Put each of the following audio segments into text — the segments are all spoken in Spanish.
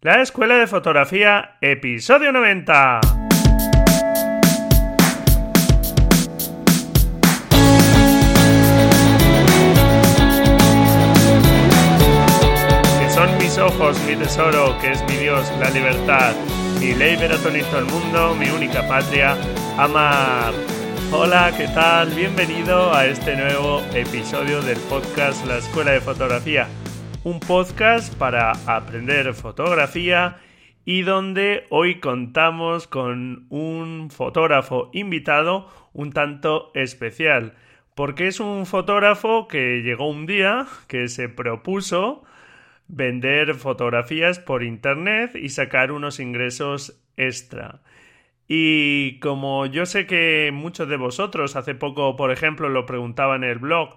La Escuela de Fotografía, episodio 90. Que son mis ojos, mi tesoro, que es mi Dios, la libertad, mi ley veratonito el mundo, mi única patria, amar. Hola, ¿qué tal? Bienvenido a este nuevo episodio del podcast La Escuela de Fotografía un podcast para aprender fotografía y donde hoy contamos con un fotógrafo invitado un tanto especial, porque es un fotógrafo que llegó un día que se propuso vender fotografías por internet y sacar unos ingresos extra. Y como yo sé que muchos de vosotros hace poco, por ejemplo, lo preguntaban en el blog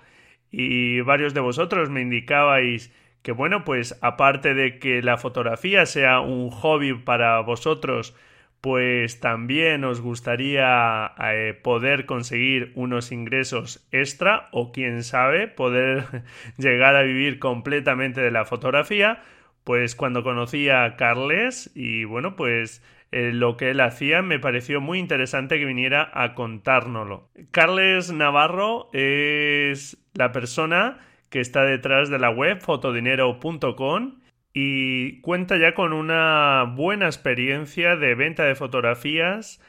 y varios de vosotros me indicabais que bueno, pues aparte de que la fotografía sea un hobby para vosotros, pues también os gustaría eh, poder conseguir unos ingresos extra o quién sabe poder llegar a vivir completamente de la fotografía, pues cuando conocí a Carles y bueno, pues eh, lo que él hacía me pareció muy interesante que viniera a contárnoslo. Carles Navarro es la persona que está detrás de la web fotodinero.com y cuenta ya con una buena experiencia de venta de fotografías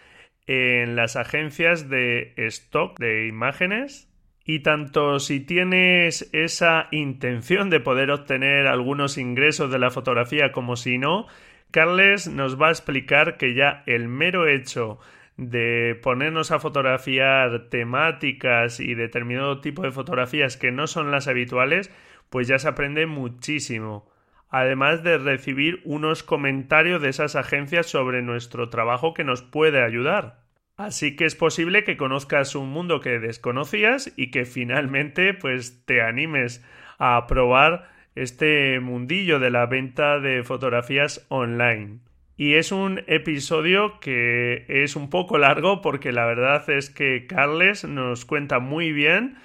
en las agencias de stock de imágenes. Y tanto si tienes esa intención de poder obtener algunos ingresos de la fotografía como si no, Carles nos va a explicar que ya el mero hecho de ponernos a fotografiar temáticas y determinado tipo de fotografías que no son las habituales, pues ya se aprende muchísimo. Además de recibir unos comentarios de esas agencias sobre nuestro trabajo que nos puede ayudar. Así que es posible que conozcas un mundo que desconocías y que finalmente pues te animes a probar este mundillo de la venta de fotografías online. Y es un episodio que es un poco largo porque la verdad es que Carles nos cuenta muy bien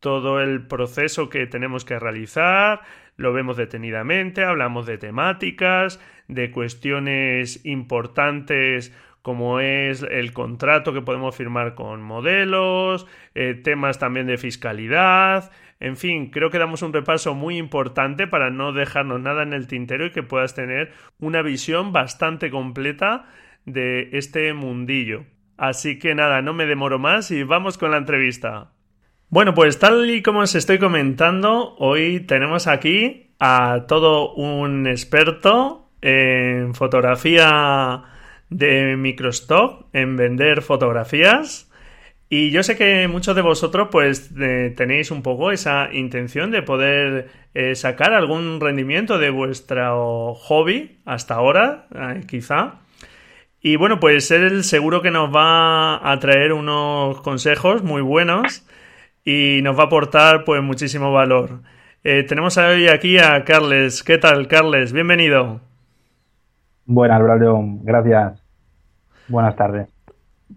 todo el proceso que tenemos que realizar, lo vemos detenidamente, hablamos de temáticas, de cuestiones importantes como es el contrato que podemos firmar con modelos, eh, temas también de fiscalidad, en fin, creo que damos un repaso muy importante para no dejarnos nada en el tintero y que puedas tener una visión bastante completa de este mundillo. Así que nada, no me demoro más y vamos con la entrevista. Bueno, pues tal y como os estoy comentando, hoy tenemos aquí a todo un experto en fotografía de microstock en vender fotografías. Y yo sé que muchos de vosotros pues tenéis un poco esa intención de poder eh, sacar algún rendimiento de vuestro hobby hasta ahora, eh, quizá. Y bueno, pues él seguro que nos va a traer unos consejos muy buenos y nos va a aportar pues muchísimo valor. Eh, tenemos hoy aquí a Carles. ¿Qué tal, Carles? Bienvenido. Buenas, Braulio. Gracias. Buenas tardes.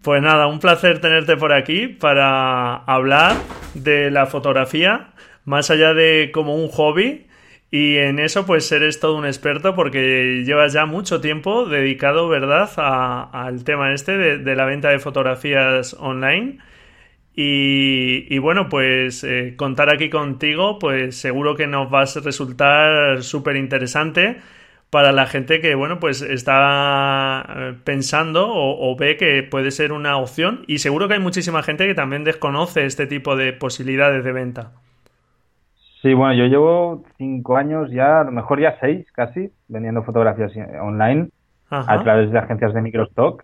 Pues nada, un placer tenerte por aquí para hablar de la fotografía, más allá de como un hobby. Y en eso, pues eres todo un experto porque llevas ya mucho tiempo dedicado, ¿verdad?, al tema este de, la venta de fotografías online. Y, bueno, pues eh, contar aquí contigo, pues seguro que nos va a resultar súper interesante para la gente que, bueno, pues está eh, pensando o, ve que puede ser una opción y seguro que hay muchísima gente que también desconoce este tipo de posibilidades de venta. Sí, bueno, yo llevo cinco años ya, a lo mejor ya seis casi, vendiendo fotografías online a través de agencias de microstock.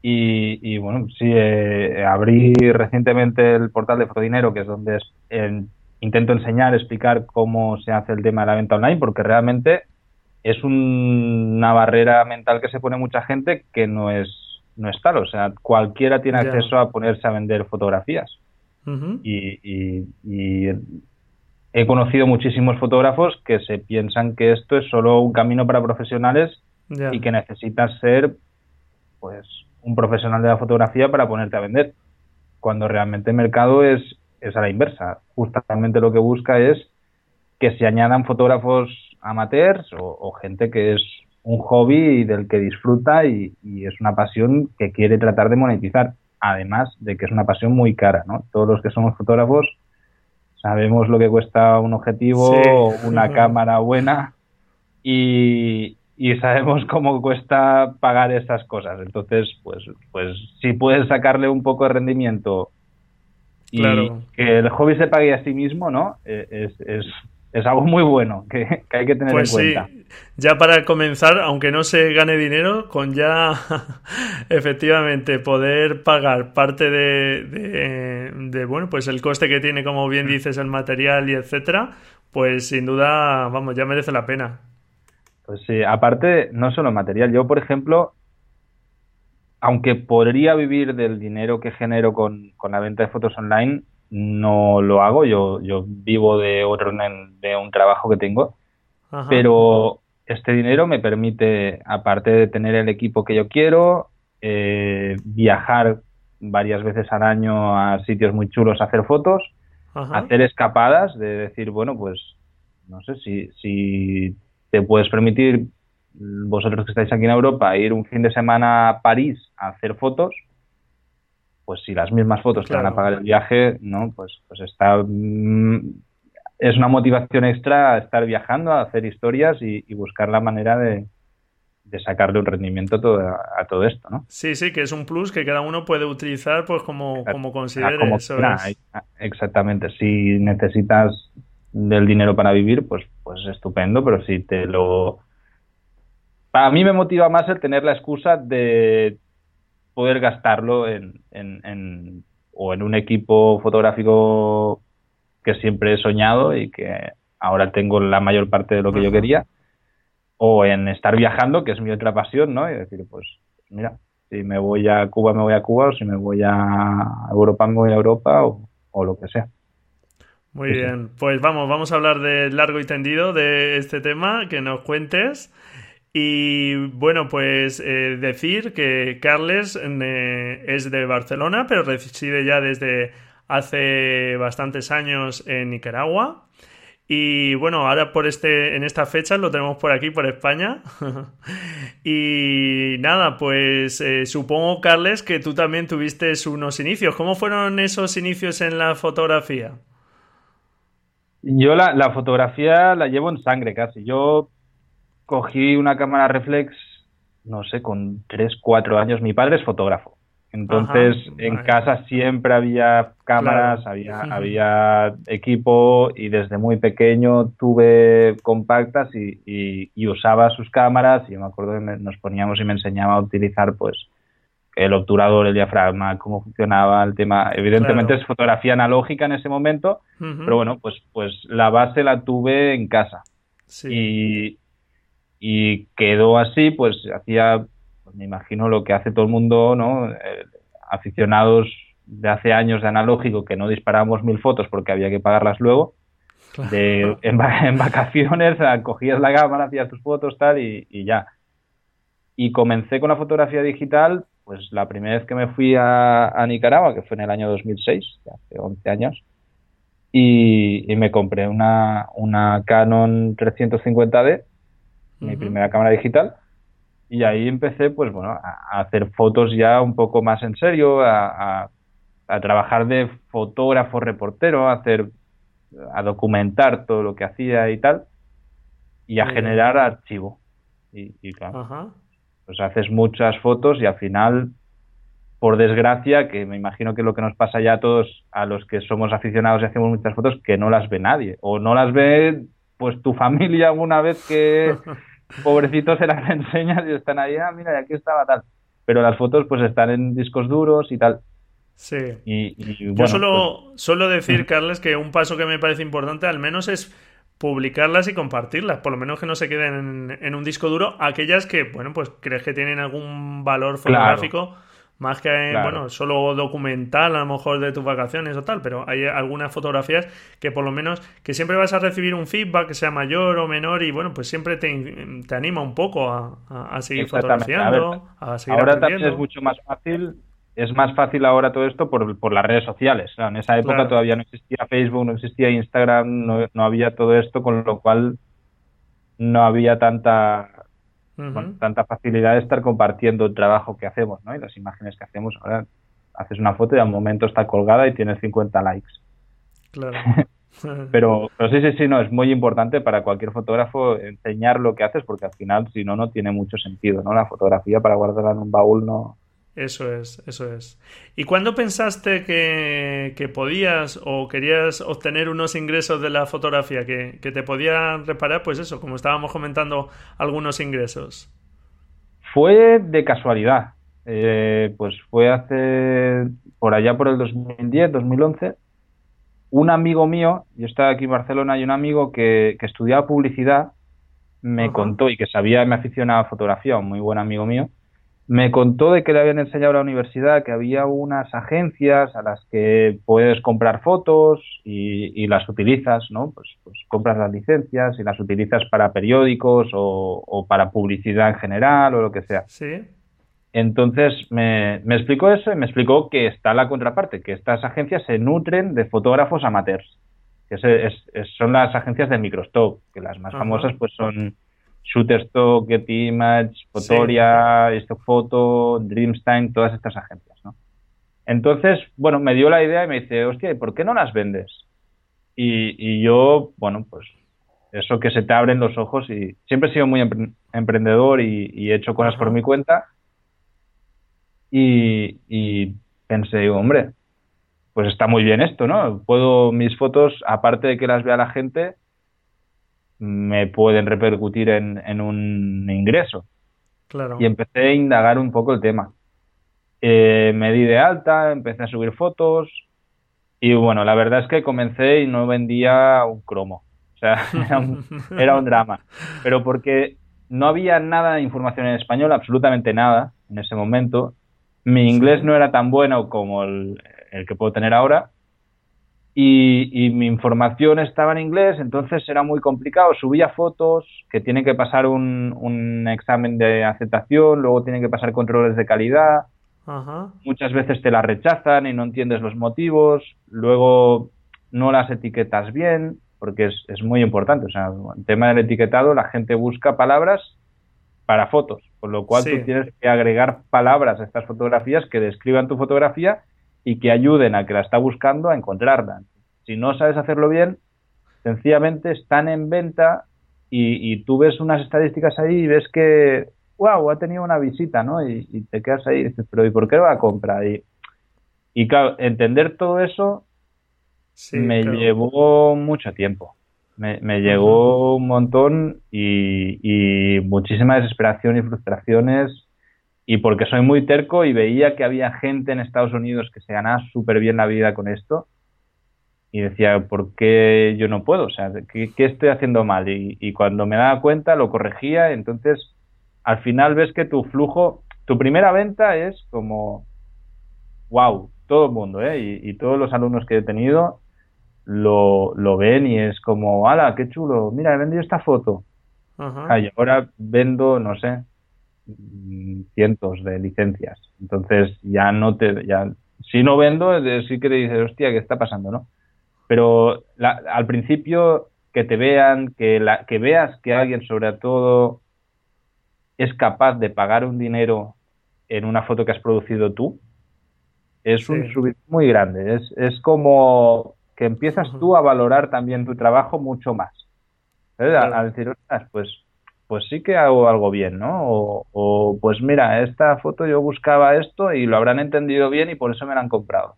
Y, bueno, sí, eh, abrí recientemente el portal de Fotodinero, que es donde intento enseñar, explicar cómo se hace el tema de la venta online, porque realmente es una barrera mental que se pone mucha gente que no es, no es tal. O sea, cualquiera tiene acceso a ponerse a vender fotografías. y, he conocido muchísimos fotógrafos que se piensan que esto es solo un camino para profesionales y que necesitas ser pues un profesional de la fotografía para ponerte a vender. Cuando realmente el mercado es, es a la inversa. Justamente lo que busca es que se añadan fotógrafos amateurs o, gente que es un hobby del que disfruta y, es una pasión que quiere tratar de monetizar. Además de que es una pasión muy cara, ¿no? Todos los que somos fotógrafos sabemos lo que cuesta un objetivo, una cámara buena y, y sabemos cómo cuesta pagar esas cosas. Entonces, pues, pues si puedes sacarle un poco de rendimiento y que el hobby se pague a sí mismo, ¿no? Eh, es, es, es algo muy bueno que, hay que tener en pues cuenta. Sí. Ya para comenzar, aunque no se gane dinero, con ya efectivamente poder pagar parte de, de, de, bueno, pues el coste que tiene, como bien dices, el material y etcétera, pues sin duda, vamos, ya merece la pena. Pues sí, aparte, no solo material. Yo, por ejemplo, aunque podría vivir del dinero que genero con, la venta de fotos online, no lo hago. Yo, yo vivo de otro de un trabajo que tengo. Pero este dinero me permite, aparte de tener el equipo que yo quiero, eh, viajar varias veces al año a sitios muy chulos a hacer fotos, hacer escapadas, de decir, bueno, pues no sé si, si te puedes permitir, vosotros que estáis aquí en Europa, ir un fin de semana a París a hacer fotos, pues si las mismas fotos te van a pagar el viaje, ¿no? Pues, pues está... Mm, es una motivación extra estar viajando, a hacer historias y, buscar la manera de, sacarle un rendimiento a, todo esto, ¿no? Sí, sí, que es un plus que cada uno puede utilizar pues como, como considere. Exactamente. Si necesitas del dinero para vivir, pues, pues estupendo, pero si te lo... Para mí me motiva más el tener la excusa de poder gastarlo en, en, o en un equipo fotográfico que siempre he soñado y que ahora tengo la mayor parte de lo que yo quería, o en estar viajando, que es mi otra pasión, ¿no? Y decir, pues mira, si me voy a Cuba, me voy a Cuba, o si me voy a Europa, me voy a Europa, o lo que sea. Muy bien, pues vamos, vamos a hablar de largo y tendido de este tema, que nos cuentes. Y bueno, pues eh, decir que Carles eh, es de Barcelona, pero reside ya desde hace bastantes años en Nicaragua. Y bueno, ahora por este, en esta fecha lo tenemos por aquí, por España. y nada, pues eh, supongo, Carles, que tú también tuviste unos inicios. ¿Cómo fueron esos inicios en la fotografía? Yo la, la, fotografía la llevo en sangre casi. Yo cogí una cámara reflex, no sé, con 3, 4 años. Mi padre es fotógrafo. Entonces, en casa siempre había cámaras, había, había equipo y desde muy pequeño tuve compactas y, y, usaba sus cámaras y me acuerdo que nos poníamos y me enseñaba a utilizar pues el obturador, el diafragma, cómo funcionaba el tema. Evidentemente es fotografía analógica en ese momento, pero bueno, pues, pues la base la tuve en casa. Y, y quedó así, pues hacía, pues, me imagino lo que hace todo el mundo, ¿no? Eh, aficionados de hace años de analógico que no disparábamos mil fotos porque había que pagarlas luego. De, en, vacaciones cogías la cámara, hacías tus fotos, tal, y, y ya. Y comencé con la fotografía digital pues la primera vez que me fui a, Nicaragua, que fue en el año 2006, hace 11 años, y, me compré una, una Canon 350D, mi primera cámara digital, y ahí empecé, pues bueno, a, hacer fotos ya un poco más en serio, a, a, trabajar de fotógrafo reportero, a hacer, a documentar todo lo que hacía y tal, y a generar archivo. Y, y claro, pues haces muchas fotos y al final, por desgracia, que me imagino que lo que nos pasa ya a todos, a los que somos aficionados y hacemos muchas fotos, que no las ve nadie. O no las ve pues tu familia alguna vez que pobrecitos se las enseñas y están ahí, ah, mira, aquí estaba tal. Pero las fotos pues están en discos duros y tal. Sí. Y, Yo solo, pues solo decir, Carles, que un paso que me parece importante al menos es publicarlas y compartirlas, por lo menos que no se queden en, un disco duro, aquellas que, bueno, pues crees que tienen algún valor fotográfico. Más que, bueno, solo documental a lo mejor de tus vacaciones o tal, pero hay algunas fotografías que por lo menos, que siempre vas a recibir un feedback que sea mayor o menor y bueno, pues siempre te, te anima un poco a, seguir fotografiando, a, seguir Ahora también es mucho más fácil es más fácil ahora todo esto por, por las redes sociales. En esa época todavía no existía Facebook, no existía Instagram, no, no, había todo esto, con lo cual no había tanta tanta facilidad de estar compartiendo el trabajo que hacemos, ¿no? Y las imágenes que hacemos. Ahora haces una foto y al momento está colgada y tienes 50 likes. Claro. pero, pero sí, sí, sí, no, es muy importante para cualquier fotógrafo enseñar lo que haces porque al final, si no, no tiene mucho sentido, ¿no? La fotografía para guardarla en un baúl no, eso es, eso es. ¿Y cuándo pensaste que, que, podías o querías obtener unos ingresos de la fotografía que, que, te podían reparar, pues eso, como estábamos comentando, algunos ingresos? Fue de casualidad. Eh, pues fue hace, por allá por el 2010, 2011, un amigo mío, yo estaba aquí en Barcelona, y un amigo que, que estudiaba publicidad me contó y que sabía, me aficionaba a fotografía, un muy buen amigo mío, me contó de que le habían enseñado a la universidad que había unas agencias a las que puedes comprar fotos y, las utilizas, ¿no? Pues, pues, compras las licencias y las utilizas para periódicos o, para publicidad en general o lo que sea. Sí. Entonces me, me, explicó eso y me explicó que está la contraparte, que estas agencias se nutren de fotógrafos amateurs, que son las agencias de Microstock, que las más famosas pues son Shutterstock, Getty Image, Fotoria, sí. Stock Photo, Dreamstime, todas estas agencias, ¿no? Entonces, bueno, me dio la idea y me dice, hostia, ¿por qué no las vendes? Y, yo, bueno, pues eso que se te abren los ojos y siempre he sido muy emprendedor y, he hecho cosas por mi cuenta y, y pensé, hombre, pues está muy bien esto, ¿no? Puedo mis fotos, aparte de que las vea la gente, me pueden repercutir en, un ingreso. Claro. Y empecé a indagar un poco el tema. Eh, me di de alta, empecé a subir fotos y bueno, la verdad es que comencé y no vendía un cromo. O sea, era un, drama. Pero porque no había nada de información en español, absolutamente nada en ese momento. Mi inglés no era tan bueno como el que puedo tener ahora y, mi información estaba en inglés, entonces era muy complicado. Subía fotos que tienen que pasar un, examen de aceptación, luego tienen que pasar controles de calidad. Muchas veces te las rechazan y no entiendes los motivos. Luego no las etiquetas bien, porque es, es muy importante. O sea, el tema del etiquetado, la gente busca palabras para fotos, por lo cual tú tienes que agregar palabras a estas fotografías que describan tu fotografía y que ayuden a que la está buscando a encontrarla. Si no sabes hacerlo bien, sencillamente están en venta y, tú ves unas estadísticas ahí y ves que, wow, ha tenido una visita, ¿no? Y, te quedas ahí y dices, pero ¿y por qué va a comprar? Y, y claro, entender todo eso me llevó mucho tiempo. Me, me llegó un montón y, y muchísima desesperación y frustraciones y porque soy muy terco y veía que había gente en Estados Unidos que se ganaba súper bien la vida con esto y decía, ¿por qué yo no puedo? O sea, ¿qué, estoy haciendo mal? Y, cuando me daba cuenta lo corregía, entonces al final ves que tu flujo, tu primera venta es como, wow, todo el mundo, ¿eh? Y, todos los alumnos que he tenido lo, lo ven y es como, ¡hala, qué chulo! Mira, he vendido esta foto. Ajá. y ahora vendo, no sé, cientos de licencias. Entonces ya no te, ya, si no vendo, sí que te dices, hostia, ¿qué está pasando, no? Pero al principio que te vean, que, la, que veas que alguien sobre todo es capaz de pagar un dinero en una foto que has producido tú, es un subir muy grande. Es, es como que empiezas tú a valorar también tu trabajo mucho más. A, decir, pues pues sí que hago algo bien, ¿no? O, pues mira, esta foto yo buscaba esto y lo habrán entendido bien y por eso me la han comprado.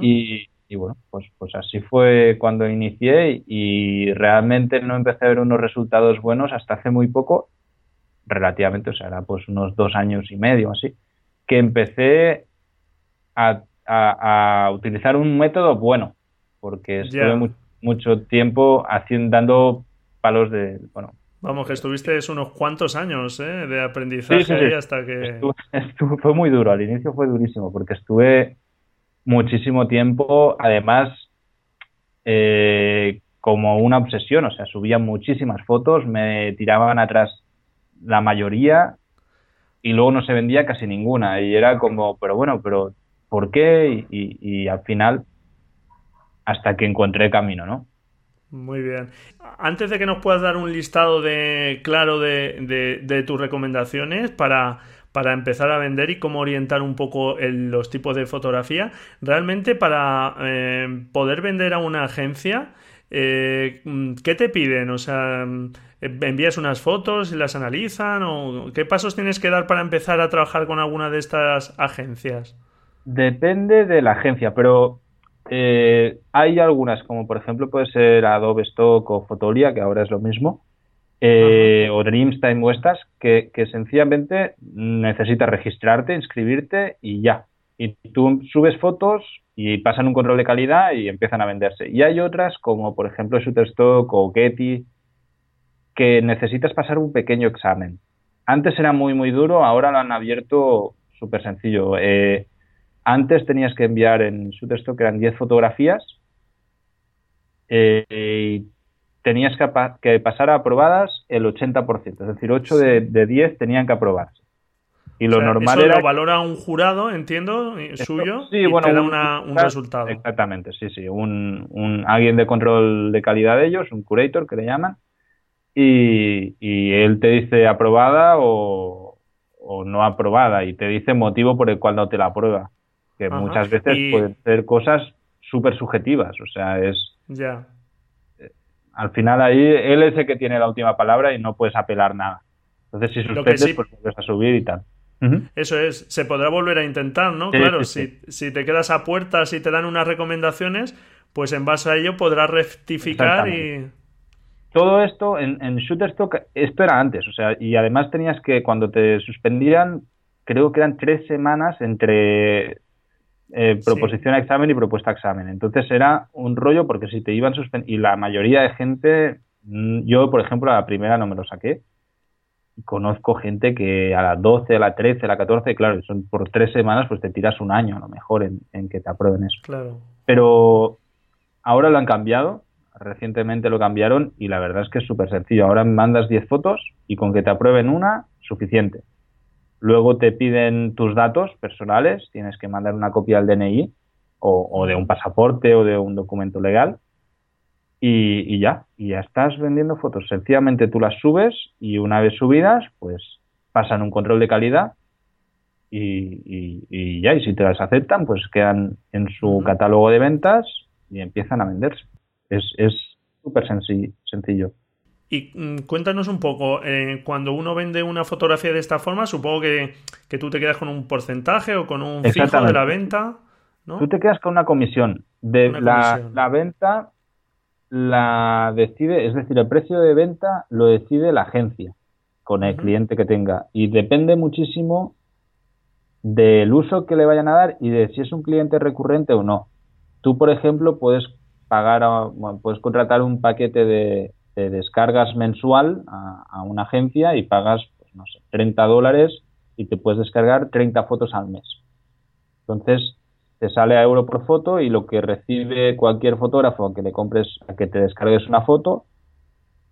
y, bueno, pues, pues así fue cuando inicié y realmente no empecé a ver unos resultados buenos hasta hace muy poco, relativamente, o sea, era pues unos dos años y medio así, que empecé a, utilizar un método bueno, porque estuve mucho tiempo haciendo, dando palos de, bueno, Vamos, que estuviste unos cuantos años ¿eh? de aprendizaje hasta que... fue muy duro, al inicio fue durísimo, porque estuve muchísimo tiempo, además, eh, como una obsesión, o sea, subía muchísimas fotos, me tiraban atrás la mayoría y luego no se vendía casi ninguna. Y era como, pero bueno, pero ¿por qué? Y, y al final, hasta que encontré camino, ¿no? Muy bien. Antes de que nos puedas dar un listado de claro de, tus recomendaciones para, empezar a vender y cómo orientar un poco los tipos de fotografía, realmente para eh, poder vender a una agencia, eh, ¿qué te piden? O sea, ¿envías unas fotos y las analizan? ¿O qué pasos tienes que dar para empezar a trabajar con alguna de estas agencias? Depende de la agencia, pero eh, hay algunas, como por ejemplo puede ser Adobe Stock o Fotolia, que ahora es lo mismo, eh, o Dreamstime o estas, que, sencillamente necesitas registrarte, inscribirte y ya. Y tú subes fotos y pasan un control de calidad y empiezan a venderse. Y hay otras, como por ejemplo Shutterstock o Getty, que necesitas pasar un pequeño examen. Antes era muy, muy duro, ahora lo han abierto súper sencillo. Eh, antes tenías que enviar en Shutterstock, eran 10 fotografías, eh, y tenías que, pasar a aprobadas el 80%, es decir, 8 de, 10 tenían que aprobarse. Y lo normal eso era. lo valora un jurado, entiendo, suyo, y te da un, resultado. Exactamente, sí, sí. Un, un, alguien de control de calidad de ellos, un curator que le llaman, y, y él te dice aprobada o, o, no aprobada, y te dice motivo por el cual no te la aprueba que muchas veces pueden ser cosas súper subjetivas, o sea, es... Ya. Al final ahí él es el que tiene la última palabra y no puedes apelar nada. Entonces si suspendes, pues vuelves a subir y tal. Eso es, se podrá volver a intentar, ¿no? claro, Si, si, te quedas a puertas y te dan unas recomendaciones, pues en base a ello podrás rectificar y... Todo esto en, en Shutterstock, esto era antes, o sea, y además tenías que, cuando te suspendían, creo que eran tres semanas entre eh, proposición a examen y propuesta a examen. Entonces era un rollo porque si te iban suspender, y la mayoría de gente, mm, yo por ejemplo a la primera no me lo saqué, conozco gente que a las 12, a la 13, a la 14, claro, son por tres semanas, pues te tiras un año a lo mejor en, que te aprueben eso. Claro. Pero ahora lo han cambiado, recientemente lo cambiaron y la verdad es que es súper sencillo. Ahora mandas 10 fotos y con que te aprueben una, suficiente. Luego te piden tus datos personales, tienes que mandar una copia al DNI o, de un pasaporte o de un documento legal y, ya, y ya estás vendiendo fotos. Sencillamente tú las subes y una vez subidas, pues pasan un control de calidad y, ya, y si te las aceptan, pues quedan en su catálogo de ventas y empiezan a venderse. Es súper sencillo. Y mm, cuéntanos un poco, eh, cuando uno vende una fotografía de esta forma, supongo que, tú te quedas con un porcentaje o con un fijo de la venta. ¿no? Tú te quedas con una comisión. De La, venta la decide, es decir, el precio de venta lo decide la agencia con el cliente que tenga. Y depende muchísimo del uso que le vayan a dar y de si es un cliente recurrente o no. Tú, por ejemplo, puedes pagar, puedes contratar un paquete de, te descargas mensual a, una agencia y pagas, pues, no sé, 30 dólares y te puedes descargar 30 fotos al mes. Entonces, te sale a euro por foto y lo que recibe cualquier fotógrafo que le compres, a que te descargues una foto,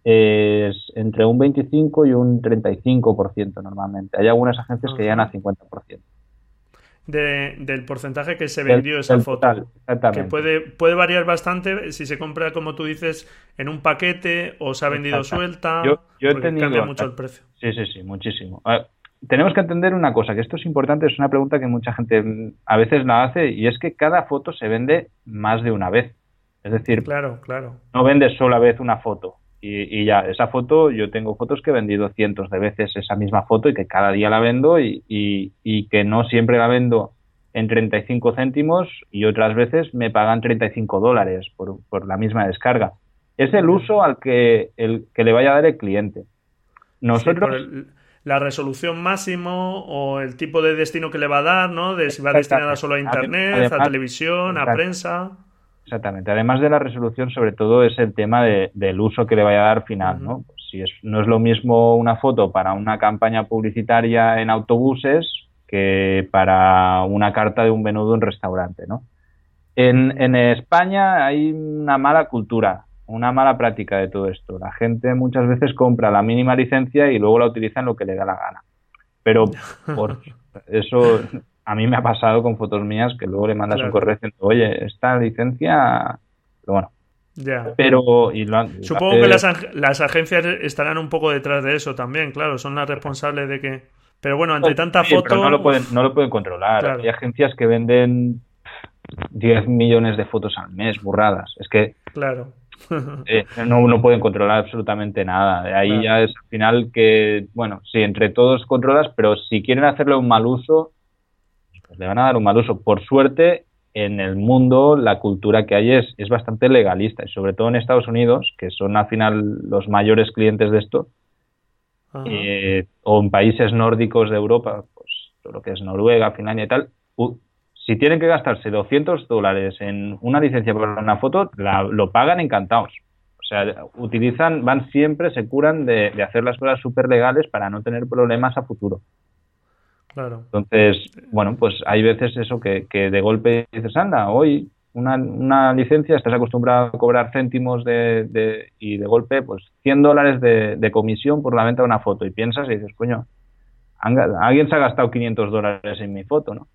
es entre un 25 y un 35% normalmente. Hay algunas agencias que llegan a 50% del porcentaje que se vendió esa foto. Que puede, puede variar bastante si se compra, como tú dices, en un paquete o se ha vendido suelta. Yo, he tenido, cambia mucho el precio. Sí, sí, sí, muchísimo. tenemos que entender una cosa, que esto es importante, es una pregunta que mucha gente mm, a veces la hace, y es que cada foto se vende más de una vez. Es decir, claro, claro. no vendes sola vez una foto. Y, ya, esa foto, yo tengo fotos que he vendido cientos de veces esa misma foto y que cada día la vendo y, y, que no siempre la vendo en 35 céntimos y otras veces me pagan 35 dólares por, por la misma descarga. Es el uso al que, el, que le vaya a dar el cliente. Nosotros... la resolución máximo o el tipo de destino que le va a dar, ¿no? De si va destinada solo a internet, a televisión, a prensa. Exactamente. Además de la resolución, sobre todo es el tema del uso que le vaya a dar final, ¿no? Pues si es, no es lo mismo una foto para una campaña publicitaria en autobuses que para una carta de un menú de un restaurante, ¿no? En, en España hay una mala cultura, una mala práctica de todo esto. La gente muchas veces compra la mínima licencia y luego la utiliza en lo que le da la gana. Pero por eso a mí me ha pasado con fotos mías que luego le mandas un correo diciendo, oye, esta licencia, pero bueno, Ya. Pero. Supongo que las, las, agencias estarán un poco detrás de eso también, claro, son las responsables de que. Pero bueno, ante tanta foto. no lo pueden, no lo pueden controlar. Hay agencias que venden 10 millones de fotos al mes, burradas. Es que. Claro. Eh, no, no pueden controlar absolutamente nada. De ahí ya es al final que, bueno, sí, entre todos controlas, pero si quieren hacerle un mal uso, pues le van a dar un mal uso. Por suerte, en el mundo la cultura que hay es, es bastante legalista y sobre todo en Estados Unidos, que son al final los mayores clientes de esto, eh, o en países nórdicos de Europa, pues lo que es Noruega, Finlandia y tal, si tienen que gastarse 200 dólares en una licencia para una foto, lo pagan encantados. O sea, utilizan, van siempre, se curan de, de hacer las cosas súper legales para no tener problemas a futuro. Claro. Entonces, bueno, pues hay veces eso que, que de golpe dices, anda, hoy una, una, licencia, estás acostumbrado a cobrar céntimos de, de, y de golpe, pues 100 dólares de, de, comisión por la venta de una foto. Y piensas y dices, coño, alguien se ha gastado 500 dólares en mi foto, ¿no?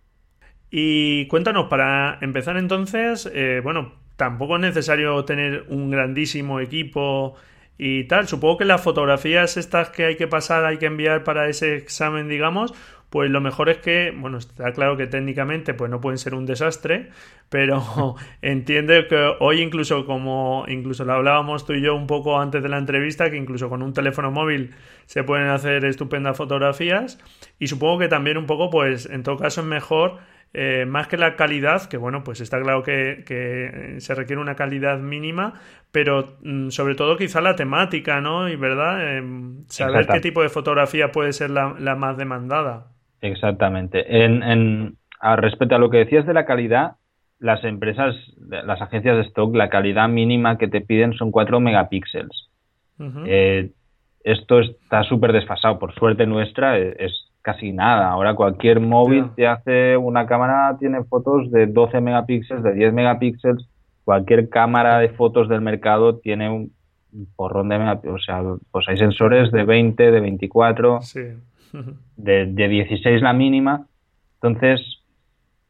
Y cuéntanos, para empezar entonces, eh, bueno, tampoco es necesario tener un grandísimo equipo y tal. Supongo que las fotografías estas que hay que pasar, hay que enviar para ese examen, digamos, pues lo mejor es que, bueno, está claro que técnicamente pues no pueden ser un desastre, pero entiende que hoy incluso como incluso lo hablábamos tú y yo un poco antes de la entrevista, que incluso con un teléfono móvil se pueden hacer estupendas fotografías y supongo que también un poco pues en todo caso es mejor eh, más que la calidad, que bueno, pues está claro que, que se requiere una calidad mínima, pero mm, sobre todo quizá la temática, ¿no? Y verdad, em, saber qué tipo de fotografía puede ser la, la más demandada. Exactamente. En, en, respecto a lo que decías de la calidad, las empresas, las agencias de stock, la calidad mínima que te piden son 4 megapíxeles. eh, esto está súper desfasado. Por suerte nuestra e, es, casi nada. Ahora cualquier móvil te hace una cámara, tiene fotos de 12 megapíxeles, de 10 megapíxeles. Cualquier cámara de fotos del mercado tiene un porrón de megapíxeles. O sea, pues hay sensores de 20, de 24. Sí de, de 16 la mínima. Entonces,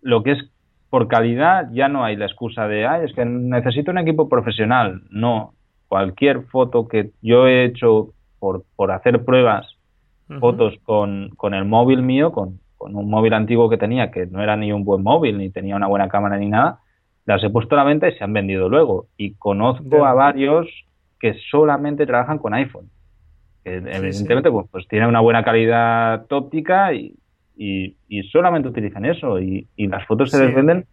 lo que es por calidad ya no hay la excusa de, ay, es que necesito un equipo profesional. No, cualquier foto que yo he hecho por, por hacer pruebas, fotos con, con, el móvil mío, con, con, un móvil antiguo que tenía, que no era ni un buen móvil, ni tenía una buena cámara ni nada, las he puesto a la venta y se han vendido luego. Y conozco a varios que solamente trabajan con iPhone evidentemente Pues, pues, tiene una buena calidad óptica y, y, solamente utilizan eso y, las fotos se les venden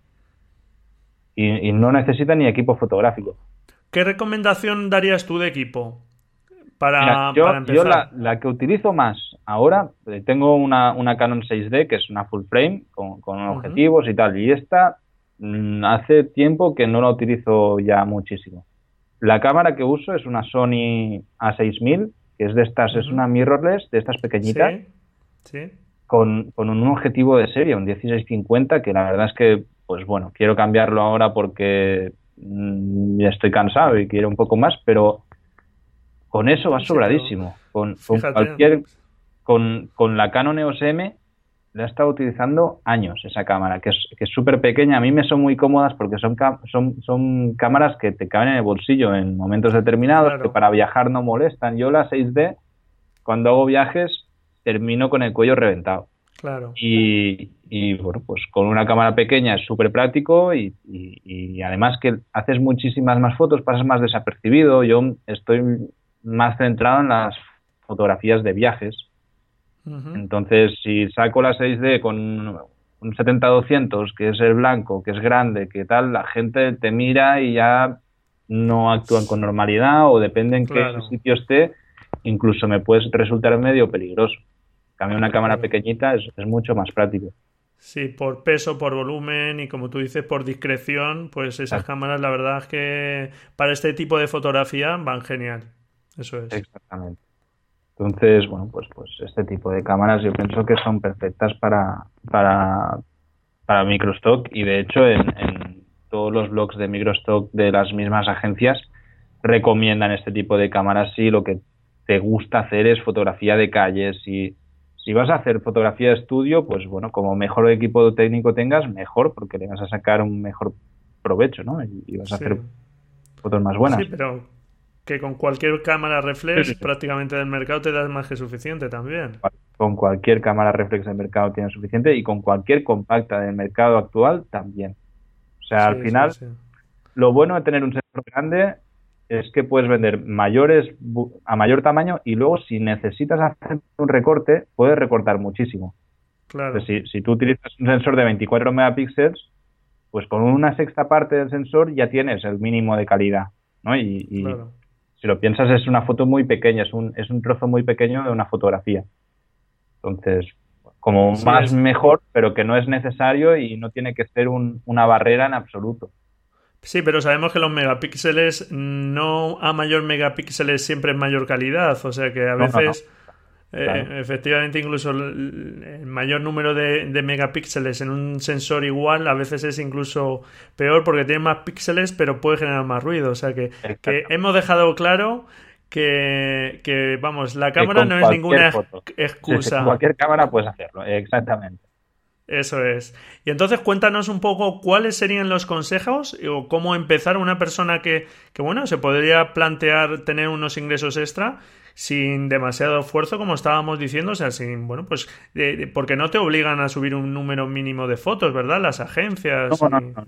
y, no necesitan ni equipo fotográfico. ¿Qué recomendación darías tú de equipo? Para, yo, empezar. yo la, que utilizo más ahora, eh, tengo una, una Canon 6D que es una full frame con, con objetivos y tal, y esta mm, hace tiempo que no la utilizo ya muchísimo. La cámara que uso es una Sony A6000 que es de estas, es una mirrorless, de estas pequeñitas, Con, un objetivo de serie, un 1650, que la verdad es que, pues bueno, quiero cambiarlo ahora porque mm, ya estoy cansado y quiero un poco más, pero con eso va sobradísimo. Con, cualquier, con, con la Canon EOS M la he estado utilizando años esa cámara, que es súper pequeña. A mí me son muy cómodas porque son, son, son cámaras que te caben en el bolsillo en momentos determinados, que para viajar no molestan. Yo la 6D, cuando hago viajes, termino con el cuello reventado. Claro. Y, y bueno, pues con una cámara pequeña es súper práctico y, y, además que haces muchísimas más fotos, pasas más desapercibido. Yo estoy más centrado en las fotografías de viajes entonces, si saco la 6D con un 70-200, que es el blanco, que es grande, que tal, la gente te mira y ya no actúan con normalidad o depende en qué sitio esté, incluso me puede resultar medio peligroso. Cambio una cámara pequeñita es, mucho más práctico. Sí, por peso, por volumen y como tú dices, por discreción, pues esas cámaras la verdad es que para este tipo de fotografía van genial. Eso es. Exactamente. Entonces, bueno, pues, pues este tipo de cámaras yo pienso que son perfectas para, para, para microstock y de hecho en, en todos los blogs de microstock de las mismas agencias recomiendan este tipo de cámaras si lo que te gusta hacer es fotografía de calles y si vas a hacer fotografía de estudio, pues bueno, como mejor equipo técnico tengas, mejor, porque le vas a sacar un mejor provecho, ¿no? Y, vas a hacer fotos más buenas. Sí, pero que con cualquier cámara reflex prácticamente del mercado te das más que suficiente también. Con cualquier cámara reflex del mercado tienes suficiente y con cualquier compacta del mercado actual también. O sea, al final, lo bueno de tener un sensor grande es que puedes vender mayores a mayor tamaño y luego si necesitas hacer un recorte, puedes recortar muchísimo. Claro. si, si tú utilizas un sensor de 24 megapíxeles, pues con una sexta parte del sensor ya tienes el mínimo de calidad, ¿no? Y, si lo piensas es una foto muy pequeña, es un, es un trozo muy pequeño de una fotografía. Entonces, como más mejor, pero que no es necesario y no tiene que ser una barrera en absoluto. Sí, pero sabemos que los megapíxeles no a mayor megapíxeles siempre es mayor calidad, o sea que a veces eh, efectivamente incluso el, mayor número de, megapíxeles en un sensor igual a veces es incluso peor porque tiene más píxeles pero puede generar más ruido, o sea que, hemos dejado claro que, vamos, la cámara no es ninguna excusa. con cualquier cámara puedes hacerlo, exactamente. Eso es. Y entonces cuéntanos un poco cuáles serían los consejos o cómo empezar una persona que, que, bueno, se podría plantear tener unos ingresos extra sin demasiado esfuerzo, como estábamos diciendo, o sea, sin, bueno, pues, porque no te obligan a subir un número mínimo de fotos, ¿verdad? Las agencias. No, no, no,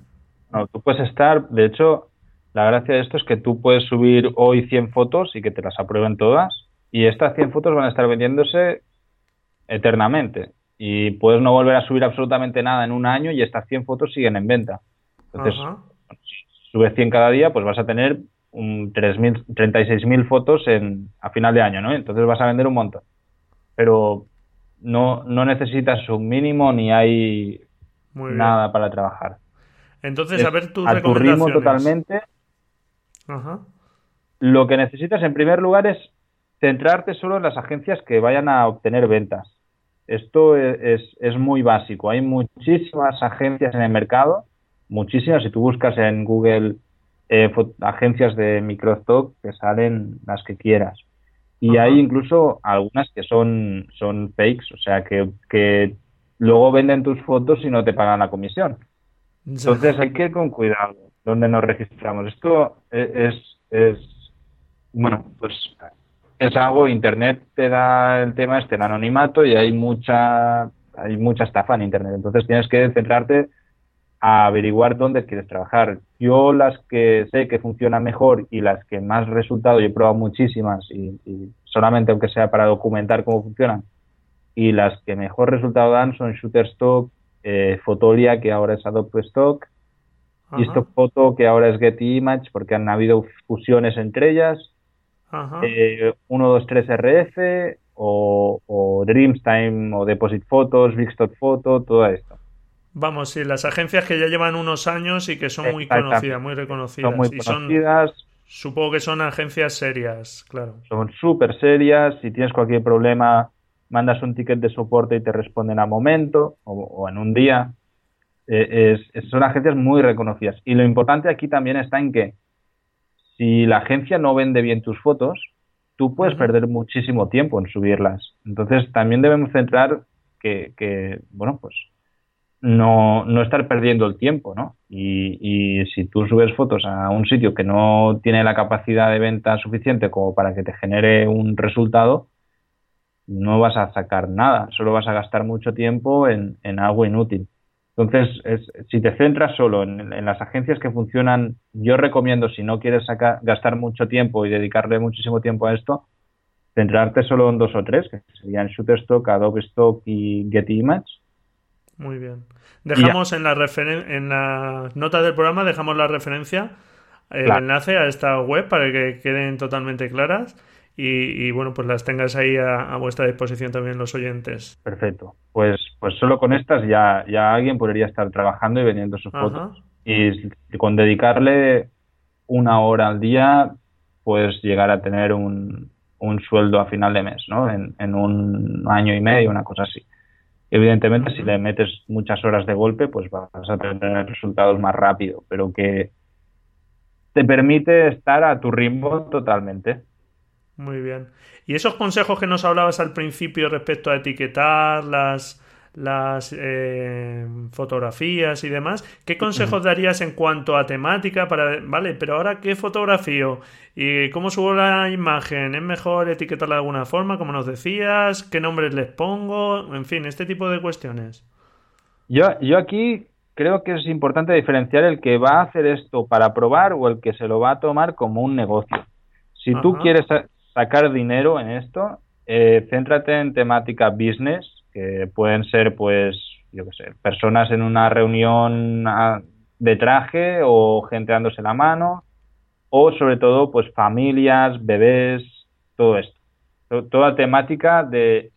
no. tú puedes estar, de hecho, la gracia de esto es que tú puedes subir hoy 100 fotos y que te las aprueben todas y estas 100 fotos van a estar vendiéndose eternamente y puedes no volver a subir absolutamente nada en un año y estas 100 fotos siguen en venta. Entonces, si subes 100 cada día, pues vas a tener 36.000 fotos en, a final de año, ¿no? Entonces vas a vender un montón. Pero no, no necesitas un mínimo ni hay nada para trabajar. Entonces, a ver tu A tu ritmo totalmente. Lo que necesitas en primer lugar es centrarte solo en las agencias que vayan a obtener ventas. Esto es, es, muy básico. Hay muchísimas agencias en el mercado, muchísimas. Si tú buscas en Google eh, agencias de microstock, te salen las que quieras. Y hay incluso algunas que son, son fakes, o sea, que, que luego venden tus fotos y no te pagan la comisión. Entonces hay que ir con cuidado donde nos registramos. Esto es, es bueno, pues es algo, Internet te da el tema este, el anonimato, y hay mucha, hay mucha estafa en Internet. Entonces tienes que centrarte a averiguar dónde quieres trabajar. Yo las que sé que funcionan mejor y las que más resultado, yo he probado muchísimas y, solamente aunque sea para documentar cómo funcionan, y las que mejor resultado dan son Shutterstock, eh, Fotolia, que ahora es Adobe Stock, y Stock Photo, que ahora es Getty Image, porque han habido fusiones entre ellas, 123 RF o, o Dreamstime o Deposit Photos, Big Stock Photo, todo esto. Vamos, sí, las agencias que ya llevan unos años y que son muy conocidas, muy reconocidas. Son muy conocidas. supongo que son agencias serias, claro. Son súper serias. Si tienes cualquier problema, mandas un ticket de soporte y te responden a momento o, en un día. Eh, son agencias muy reconocidas. Y lo importante aquí también está en que si la agencia no vende bien tus fotos, tú puedes perder muchísimo tiempo en subirlas. Entonces también debemos centrar que, que bueno, pues no, no estar perdiendo el tiempo, ¿no? Y, y, si tú subes fotos a un sitio que no tiene la capacidad de venta suficiente como para que te genere un resultado, no vas a sacar nada, solo vas a gastar mucho tiempo en, en algo inútil. Entonces, si te centras solo en, las agencias que funcionan, yo recomiendo, si no quieres sacar, gastar mucho tiempo y dedicarle muchísimo tiempo a esto, centrarte solo en dos o tres, que serían Shutterstock, Adobe Stock y Getty Image. Muy bien. Dejamos en la, en la nota del programa, dejamos la referencia, el enlace a esta web para que queden totalmente claras y, bueno, pues las tengas ahí a, vuestra disposición también los oyentes. Perfecto. Pues, pues solo con estas ya, ya alguien podría estar trabajando y vendiendo sus fotos. Y con dedicarle una hora al día, puedes llegar a tener un, un sueldo a final de mes, ¿no? En, en un año y medio, una cosa así. Evidentemente, si le metes muchas horas de golpe, pues vas a tener resultados más rápido, pero que te permite estar a tu ritmo totalmente. Muy bien. Y esos consejos que nos hablabas al principio respecto a etiquetar las, las eh, fotografías y demás. ¿Qué consejos darías en cuanto a temática para, vale, pero ahora qué fotografío y cómo subo la imagen? ¿Es mejor etiquetarla de alguna forma, como nos decías? ¿Qué nombres les pongo? En fin, este tipo de cuestiones. Yo, yo aquí creo que es importante diferenciar el que va a hacer esto para probar o el que se lo va a tomar como un negocio. Si tú quieres sacar dinero en esto, eh, céntrate en temática business, que pueden ser, pues, yo qué sé, personas en una reunión ah, de traje o gente dándose la mano, o sobre todo, pues, familias, bebés, todo esto. Toda temática de...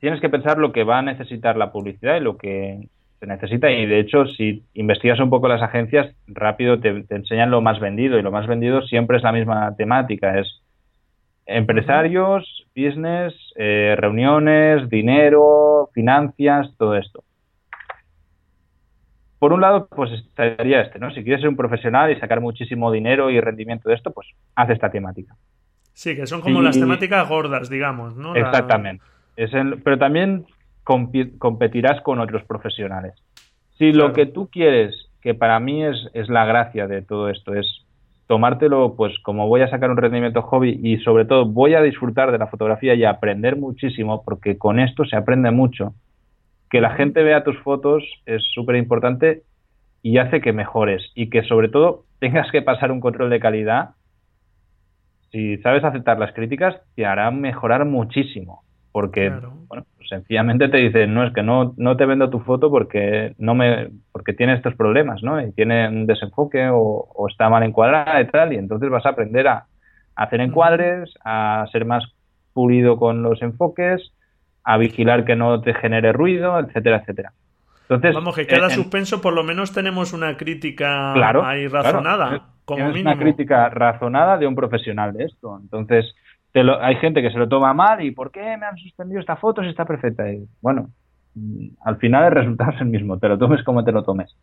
Tienes que pensar lo que va a necesitar la publicidad y lo que se necesita y de hecho si investigas un poco las agencias rápido te, enseñan lo más vendido y lo más vendido siempre es la misma temática es empresarios business eh, reuniones dinero finanzas todo esto. Por un lado pues estaría este no si quieres ser un profesional y sacar muchísimo dinero y rendimiento de esto pues haz esta temática. Sí que son como las temáticas gordas digamos no exactamente. Es pero también competirás con otros profesionales. Si lo que tú quieres, que para mí es, es la gracia de todo esto, es tomártelo, pues como voy a sacar un rendimiento hobby y sobre todo voy a disfrutar de la fotografía y aprender muchísimo, porque con esto se aprende mucho. Que la gente vea tus fotos es súper importante y hace que mejores y que sobre todo tengas que pasar un control de calidad. Si sabes aceptar las críticas, te hará mejorar muchísimo porque bueno, pues sencillamente te dicen, no, es que no, no te vendo tu foto porque no me porque tiene estos problemas, ¿no? Y tiene un desenfoque o, está mal encuadrada y tal, y entonces vas a aprender a, hacer encuadres, a ser más pulido con los enfoques, a vigilar que no te genere ruido, etcétera, etcétera. Entonces, Vamos, que cada suspenso por lo menos tenemos una crítica ahí razonada. como mínimo. una crítica razonada de un profesional de esto. Entonces, hay gente que se lo toma mal y ¿por qué me han suspendido esta foto si está perfecta? Y bueno, mm, al final el resultado es el mismo, te lo tomes como te lo tomes.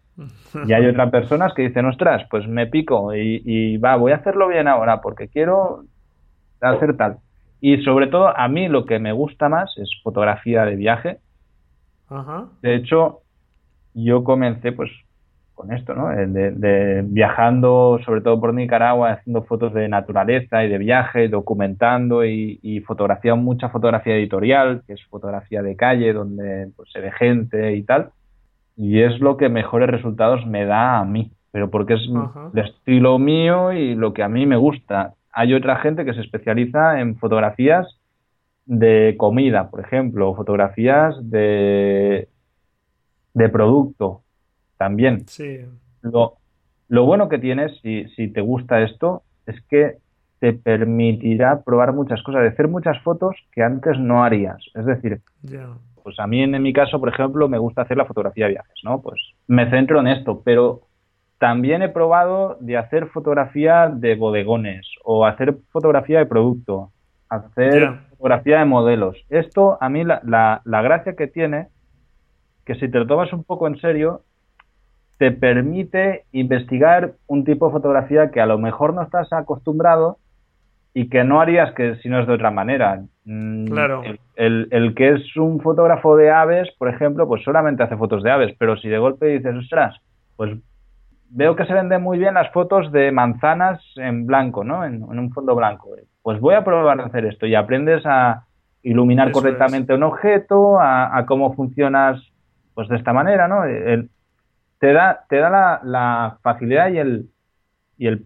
Y hay otras personas que dicen, ostras, pues me pico y, va, voy a hacerlo bien ahora porque quiero hacer tal. Y sobre todo, a mí lo que me gusta más es fotografía de viaje. De hecho, yo comencé pues con esto, ¿no? Eh, de, viajando sobre todo por Nicaragua, haciendo fotos de naturaleza y de viaje, documentando y, y fotografía, mucha fotografía editorial, que es fotografía de calle, donde pues, se ve gente y tal. Y es lo que mejores resultados me da a mí, pero porque es el estilo mío y lo que a mí me gusta. Hay otra gente que se especializa en fotografías de comida, por ejemplo, fotografías de, de producto, también. Sí. Lo, lo bueno que tienes, si, si te gusta esto, es que te permitirá probar muchas cosas, hacer muchas fotos que antes no harías. Es decir, pues a mí en, mi caso, por ejemplo, me gusta hacer la fotografía de viajes, ¿no? Pues me centro en esto, pero también he probado de hacer fotografía de bodegones o hacer fotografía de producto, hacer fotografía de modelos. Esto a mí la, la, la gracia que tiene, que si te lo tomas un poco en serio, te permite investigar un tipo de fotografía que a lo mejor no estás acostumbrado y que no harías que si no es de otra manera. Mm, claro. El, el, que es un fotógrafo de aves, por ejemplo, pues solamente hace fotos de aves, pero si de golpe dices, ostras, pues veo que se venden muy bien las fotos de manzanas en blanco, ¿no? En, un fondo blanco. Pues voy a probar a hacer esto y aprendes a iluminar correctamente un objeto, a, a, cómo funcionas pues de esta manera, ¿no? El, te da, te da la, facilidad y el, y el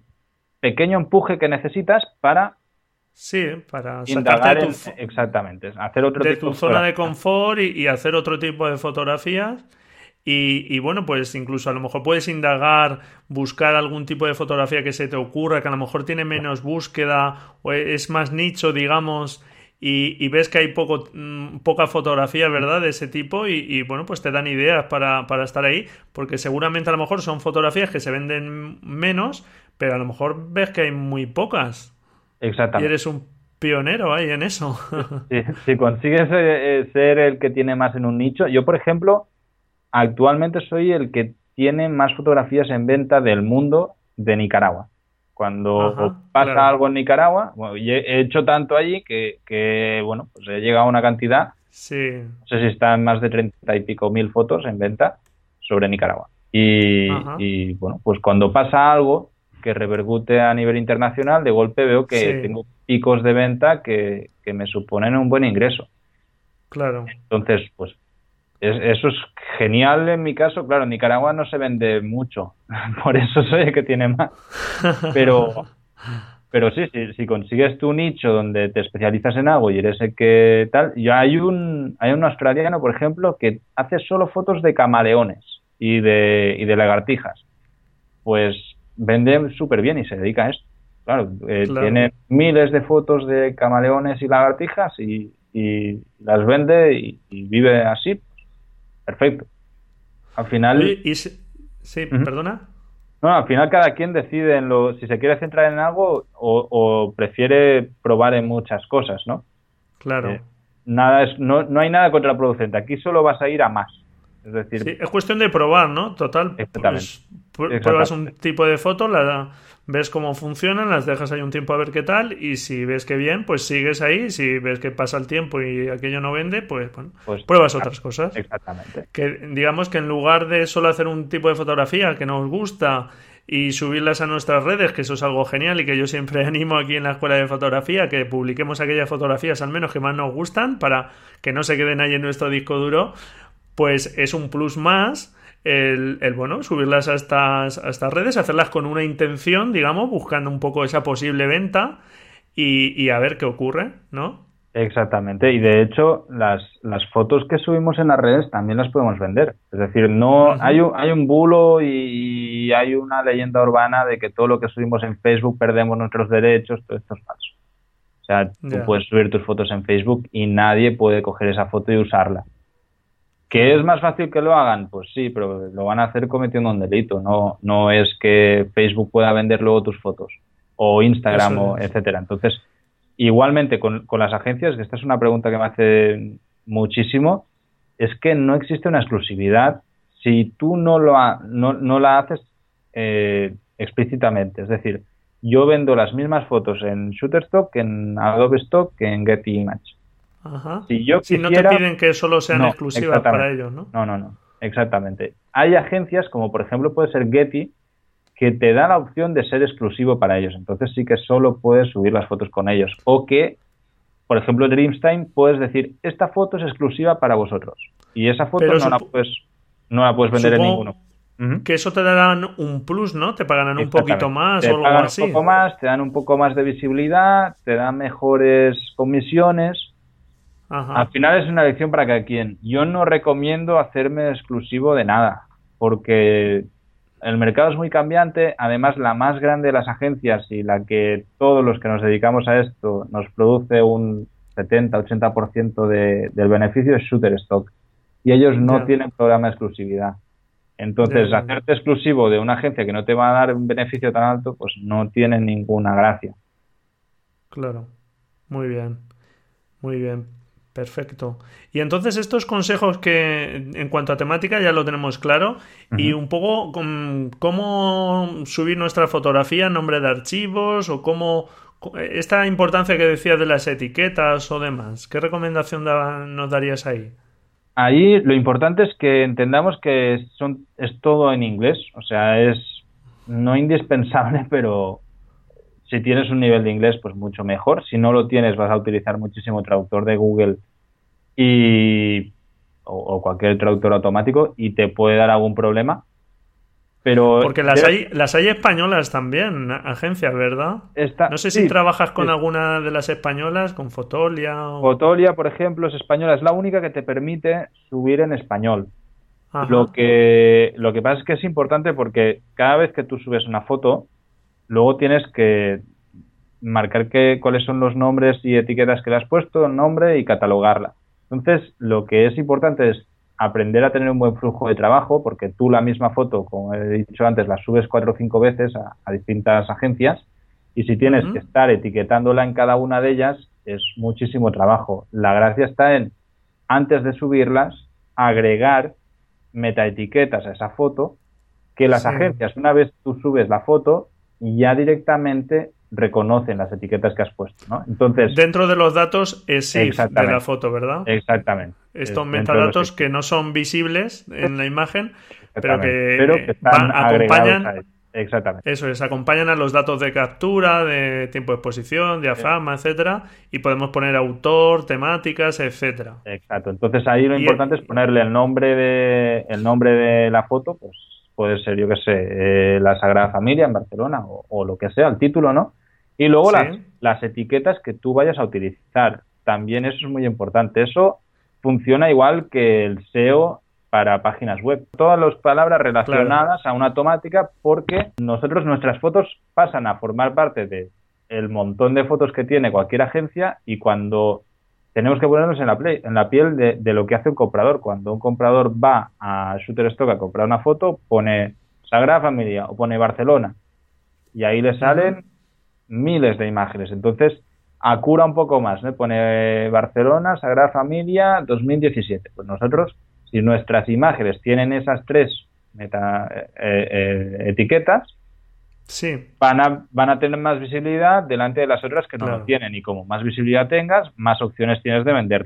pequeño empuje que necesitas para Sí, para sacarte tu, exactamente, hacer otro de tu zona de confort y, hacer otro tipo de fotografías. Y, y, bueno, pues incluso a lo mejor puedes indagar, buscar algún tipo de fotografía que se te ocurra, que a lo mejor tiene menos búsqueda o es más nicho, digamos, y, ves que hay poco, mm, poca fotografía, ¿verdad?, de ese tipo y, bueno, pues te dan ideas para, para, estar ahí, porque seguramente a lo mejor son fotografías que se venden menos, pero a lo mejor ves que hay muy pocas. Exactamente. Y eres un pionero ahí en eso. si consigues eh, ser el que tiene más en un nicho, yo por ejemplo, actualmente soy el que tiene más fotografías en venta del mundo de Nicaragua. Cuando pasa algo en Nicaragua, he hecho tanto allí que, bueno, pues he llegado a una cantidad Sí. No sé si están más de treinta y pico mil fotos en venta sobre Nicaragua. Y, bueno, pues cuando pasa algo que repercute a nivel internacional, de golpe veo que tengo picos de venta que, que me suponen un buen ingreso. Claro. Entonces, pues eso es genial en mi caso. Claro, en Nicaragua no se vende mucho, por eso soy el que tiene más. Pero, pero sí, sí, si consigues tu nicho donde te especializas en algo y eres el que tal. Ya hay un, hay un australiano, por ejemplo, que hace solo fotos de camaleones y de, y de lagartijas. Pues vende súper bien y se dedica a esto. Claro, eh, tiene miles de fotos de camaleones y lagartijas y, y las vende y, vive así, perfecto. Al final... Sí, perdona. No, al final cada quien decide en lo, si se quiere centrar en algo o, prefiere probar en muchas cosas, ¿no? Claro. Eh, nada es, no, no hay nada contraproducente. Aquí solo vas a ir a más. Es decir, sí, es cuestión de probar, ¿no? Total. Pues, pruebas un tipo de foto, la, ves cómo funcionan, las dejas ahí un tiempo a ver qué tal y si ves que bien, pues sigues ahí. Si ves que pasa el tiempo y aquello no vende, pues, bueno, pues pruebas otras cosas. Exactamente. Que digamos que en lugar de solo hacer un tipo de fotografía que nos gusta y subirlas a nuestras redes, que eso es algo genial y que yo siempre animo aquí en la escuela de fotografía, que publiquemos aquellas fotografías al menos que más nos gustan para que no se queden ahí en nuestro disco duro pues es un plus más el, bueno, subirlas a estas, a estas redes, hacerlas con una intención, digamos, buscando un poco esa posible venta y, a ver qué ocurre, ¿no? Exactamente, y de hecho las, las fotos que subimos en las redes también las podemos vender. Es decir, no hay, un, hay un bulo y hay una leyenda urbana de que todo lo que subimos en Facebook perdemos nuestros derechos, todo esto es falso. O sea, tú puedes subir tus fotos en Facebook y nadie puede coger esa foto y usarla. ¿Que es más fácil que lo hagan? Pues sí, pero lo van a hacer cometiendo un delito. No, no es que Facebook pueda vender luego tus fotos o Instagram, o etcétera. Entonces, igualmente con, las agencias, que esta es una pregunta que me hace muchísimo, es que no existe una exclusividad si tú no, lo no, no, la haces eh, explícitamente. Es decir, yo vendo las mismas fotos en Shutterstock, en Adobe Stock, que en Getty Image. Si yo no te piden que solo sean exclusivas para ellos, ¿no? No, no, no. Exactamente. Hay agencias, como por ejemplo puede ser Getty, que te da la opción de ser exclusivo para ellos. Entonces sí que solo puedes subir las fotos con ellos. O que, por ejemplo, Dreamstime puedes decir, esta foto es exclusiva para vosotros. Y esa foto no, la puedes, no la puedes vender en ninguno. Que eso te darán un plus, ¿no? Te pagarán un poquito más o algo así. Un poco más, te dan un poco más de visibilidad, te dan mejores comisiones al final es una elección para cada quien. Yo no recomiendo hacerme exclusivo de nada, porque el mercado es muy cambiante. Además, la más grande de las agencias y la que todos los que nos dedicamos a esto nos produce un 70-80% de, del beneficio es Shutterstock. Y ellos no tienen programa de exclusividad. Entonces, hacerte exclusivo de una agencia que no te va a dar un beneficio tan alto, pues no tiene ninguna gracia. Claro. Muy bien. Muy bien. Perfecto. Y entonces estos consejos que en cuanto a temática ya lo tenemos claro y un poco cómo subir nuestra fotografía, nombre de archivos o cómo esta importancia que decías de las etiquetas o demás. ¿Qué recomendación nos darías ahí? Ahí lo importante es que entendamos que son, es todo en inglés, o sea, es no indispensable, pero si tienes un nivel de inglés, pues mucho mejor. Si no lo tienes, vas a utilizar muchísimo traductor de Google y, o, cualquier traductor automático y te puede dar algún problema. Pero Porque las hay, las hay españolas también, agencias, ¿verdad? no sé si trabajas con alguna de las españolas, con Fotolia. O... Fotolia, por ejemplo, es española, es la única que te permite subir en español. Lo que, lo que pasa es que es importante porque cada vez que tú subes una foto, luego tienes que marcar que, cuáles son los nombres y etiquetas que le has puesto, nombre y catalogarla. Entonces, lo que es importante es aprender a tener un buen flujo de trabajo, porque tú la misma foto, como he dicho antes, la subes cuatro o cinco veces a, distintas agencias, y si tienes que estar etiquetándola en cada una de ellas, es muchísimo trabajo. La gracia está en, antes de subirlas, agregar metaetiquetas a esa foto, que las agencias, una vez tú subes la foto, ya directamente reconocen las etiquetas que has puesto, ¿no? Entonces dentro de los datos es de la foto, ¿verdad? Exactamente. Estos metadatos que no son visibles en la imagen, pero que, van, acompañan Exactamente. Eso es, acompañan a los datos de captura, de tiempo de exposición, diafragma, etcétera, y podemos poner autor, temáticas, etcétera. Exacto. Entonces ahí lo importante es ponerle el nombre de el nombre de la foto, pues puede ser, yo qué sé, eh, la Sagrada Familia en Barcelona o, lo que sea, el título, ¿no? Y luego las, las etiquetas que tú vayas a utilizar. También eso es muy importante. Eso funciona igual que el SEO para páginas web. Todas las palabras relacionadas a una automática porque nosotros nuestras fotos pasan a formar parte de el montón de fotos que tiene cualquier agencia y cuando tenemos que ponernos en la, en la piel de, lo que hace un comprador. Cuando un comprador va a Shutterstock a comprar una foto, pone Sagrada Familia o pone Barcelona y ahí le salen miles de imágenes. Entonces, acura un poco más, ¿no? pone Barcelona, Sagrada Familia 2017. Pues nosotros si nuestras imágenes tienen esas tres meta, eh, eh, etiquetas, sí. van, a, van a tener más visibilidad delante de las otras que no lo tienen. Y como más visibilidad tengas, más opciones tienes de vender.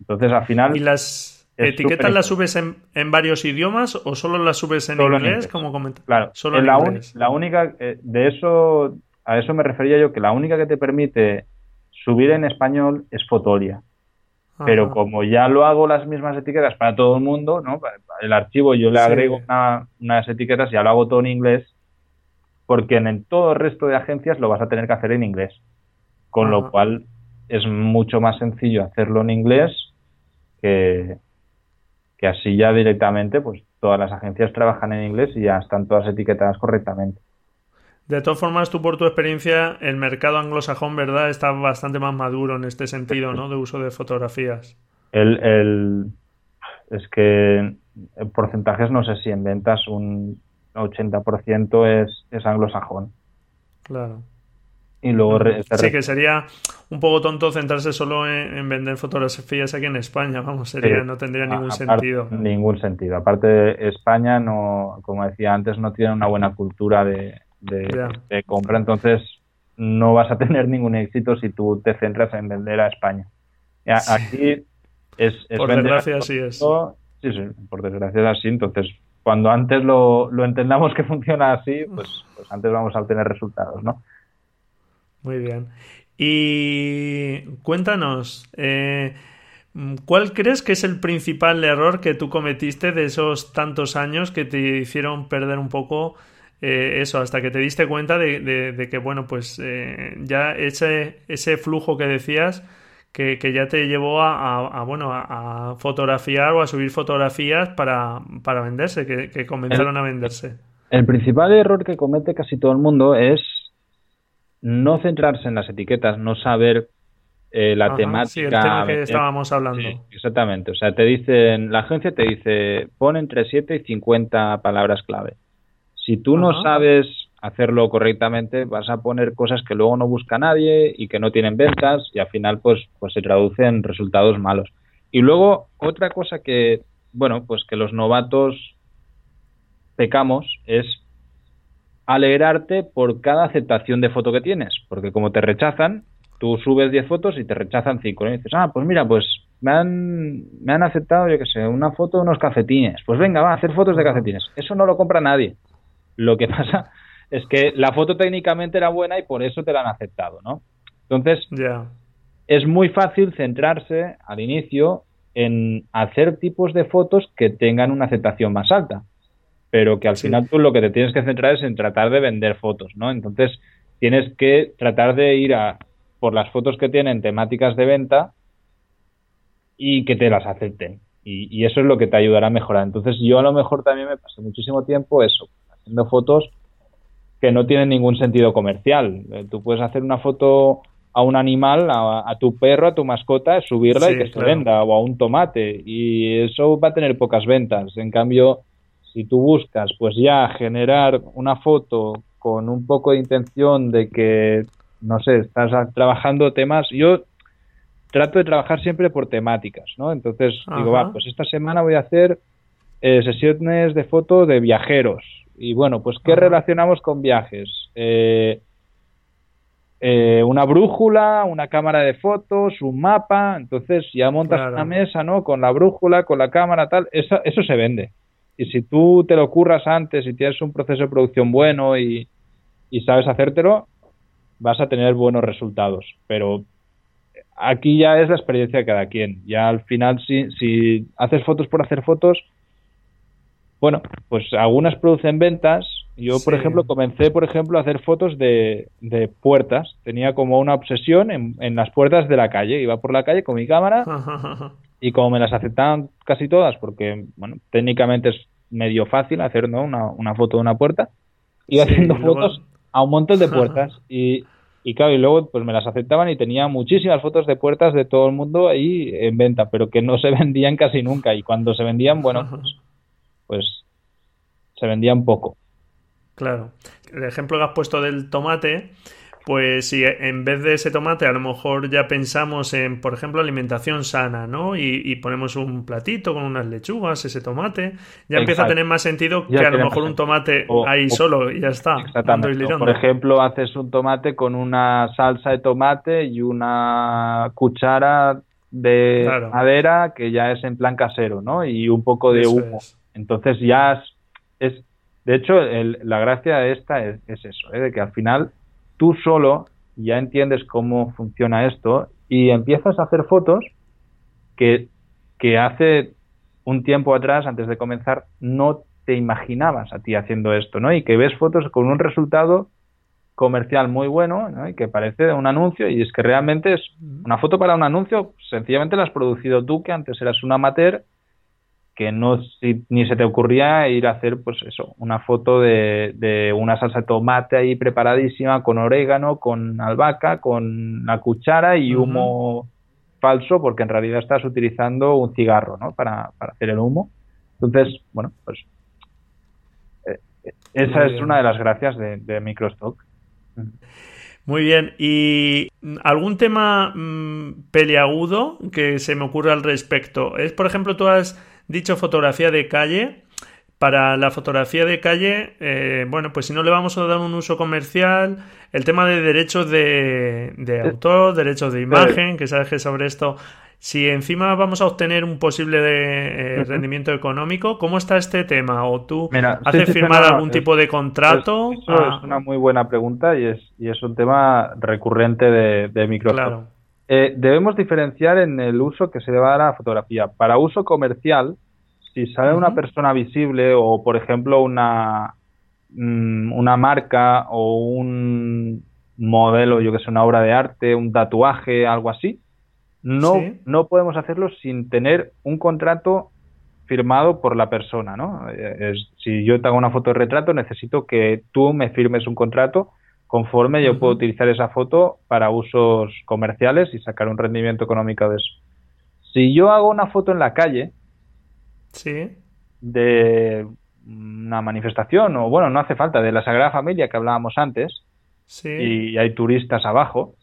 Entonces, al final... ¿Y las etiquetas las subes en, en, varios idiomas o solo las subes en inglés, como Claro, solo en la, la, única... Eh, de eso... A eso me refería yo, que la única que te permite subir en español es Fotolia. Pero como ya lo hago las mismas etiquetas para todo el mundo, ¿no? El archivo yo le agrego unas etiquetas y ya lo hago todo en inglés, porque en todo el resto de agencias lo vas a tener que hacer en inglés. Con lo cual es mucho más sencillo hacerlo en inglés que, que así ya directamente, pues todas las agencias trabajan en inglés y ya están todas etiquetadas correctamente. De todas formas, tú por tu experiencia, el mercado anglosajón, ¿verdad? Está bastante más maduro en este sentido, ¿no? De uso de fotografías. El, el, es que en porcentajes no sé si en ventas un 80% es, es anglosajón. Claro. Y luego sí, que sería un poco tonto centrarse solo en, vender fotografías aquí en España, vamos, sería, no tendría ningún sentido. Ningún sentido. Aparte, España no, como decía antes, no tiene una buena cultura de, de, compra, entonces no vas a tener ningún éxito si tú te centras en vender a España. Aquí es, Por desgracia así es. Sí, sí, por desgracia es así. Entonces, cuando antes lo, lo entendamos que funciona así, pues, pues antes vamos a obtener resultados, ¿no? Muy bien. Y cuéntanos, eh, ¿cuál crees que es el principal error que tú cometiste de esos tantos años que te hicieron perder un poco eh, eso, hasta que te diste cuenta de, que, bueno, pues eh, ya ese, ese flujo que decías, que, ya te llevó a, bueno, a, fotografiar o a subir fotografías para, para venderse, que, comenzaron a venderse. El principal error que comete casi todo el mundo es no centrarse en las etiquetas, no saber eh, la temática. Sí, el tema que estábamos hablando. exactamente. O sea, te dicen, la agencia te dice, pon entre 7 y 50 palabras clave. Si tú no sabes hacerlo correctamente, vas a poner cosas que luego no busca nadie y que no tienen ventas y al final pues, pues se traducen en resultados malos. Y luego otra cosa que, bueno, pues que los novatos pecamos es alegrarte por cada aceptación de foto que tienes, porque como te rechazan, tú subes 10 fotos y te rechazan 5 y dices, ah, pues mira, pues me han, me han aceptado, yo qué sé, una foto de unos cafetines. Pues venga, va a hacer fotos de cafetines. Eso no lo compra nadie. Lo que pasa es que la foto técnicamente era buena y por eso te la han aceptado, ¿no? Entonces, es muy fácil centrarse al inicio en hacer tipos de fotos que tengan una aceptación más alta, pero que al final tú lo que te tienes que centrar es en tratar de vender fotos, ¿no? Entonces, tienes que tratar de ir a por las fotos que tienen temáticas de venta y que te las acepten. Y, y, eso es lo que te ayudará a mejorar. Entonces yo a lo mejor también me pasé muchísimo tiempo eso, haciendo fotos que no tienen ningún sentido comercial. Eh, tú puedes hacer una foto a un animal, a, tu perro, a tu mascota, subirla y que se venda, o a un tomate, y eso va a tener pocas ventas. En cambio, si tú buscas, pues ya generar una foto con un poco de intención de que, no sé, estás trabajando temas, yo trato de trabajar siempre por temáticas, ¿no? Entonces digo, va, pues esta semana voy a hacer eh, sesiones de foto de viajeros, y bueno, pues ¿qué relacionamos con viajes? Eh, eh, una brújula, una cámara de fotos, un mapa, entonces ya montas una mesa, ¿no? Con la brújula, con la cámara, tal, eso, eso se vende. Y si tú te lo curras antes y tienes un proceso de producción bueno y, y sabes hacértelo, vas a tener buenos resultados. Pero aquí ya es la experiencia de cada quien. Ya al final, si, si haces fotos por hacer fotos, bueno, pues algunas producen ventas. Yo, por ejemplo, comencé, por ejemplo, a hacer fotos de, de puertas. Tenía como una obsesión en, en, las puertas de la calle. Iba por la calle con mi cámara y como me las aceptaban casi todas, porque, bueno, técnicamente es medio fácil hacer ¿no? una, una foto de una puerta, iba haciendo fotos a un montón de puertas y, y claro, y luego pues me las aceptaban y tenía muchísimas fotos de puertas de todo el mundo ahí en venta, pero que no se vendían casi nunca y cuando se vendían, bueno, pues pues se vendían poco. Claro. El ejemplo que has puesto del tomate, pues si en vez de ese tomate a lo mejor ya pensamos en, por ejemplo, alimentación sana, ¿no? Y, ponemos un platito con unas lechugas, ese tomate, ya empieza a tener más sentido que a lo mejor un tomate ahí solo y ya está. Exactamente. por ejemplo, haces un tomate con una salsa de tomate y una cuchara de madera que ya es en plan casero, ¿no? Y un poco de humo. Entonces ya es, de hecho, la gracia de esta es, eso, ¿eh? de que al final tú solo ya entiendes cómo funciona esto y empiezas a hacer fotos que, que hace un tiempo atrás, antes de comenzar, no te imaginabas a ti haciendo esto, ¿no? Y que ves fotos con un resultado comercial muy bueno ¿no? y que parece un anuncio y es que realmente es una foto para un anuncio, sencillamente la has producido tú que antes eras un amateur que no ni se te ocurría ir a hacer pues eso una foto de, de, una salsa de tomate ahí preparadísima con orégano con albahaca con la cuchara y humo falso porque en realidad estás utilizando un cigarro ¿no? para, para hacer el humo entonces bueno pues eh, esa es una de las gracias de, de microstock muy bien, ¿y algún tema mm, peliagudo que se me ocurra al respecto? Es, por ejemplo, tú has dicho fotografía de calle. Para la fotografía de calle, eh, bueno, pues si no le vamos a dar un uso comercial, el tema de derechos de, de eh, autor, derechos de imagen, que sabes que sobre esto, si encima vamos a obtener un posible de, eh, rendimiento económico, ¿cómo está este tema? ¿O tú haces firmar algún tipo de contrato? eso es una muy buena pregunta y es, y es un tema recurrente de, de Microsoft. Debemos diferenciar en el uso que se le va a dar a la fotografía. Para uso comercial, si sale una persona visible o, por ejemplo, una, mm, una marca o un modelo, yo que sé, una obra de arte, un tatuaje, algo así, no, no podemos hacerlo sin tener un contrato firmado por la persona, ¿no? Eh, si yo te hago una foto de retrato, necesito que tú me firmes un contrato conforme yo puedo utilizar esa foto para usos comerciales y sacar un rendimiento económico de eso. Si yo hago una foto en la calle, Sí. De una manifestación, o bueno, no hace falta, de la Sagrada Familia que hablábamos antes, sí. y hay turistas abajo,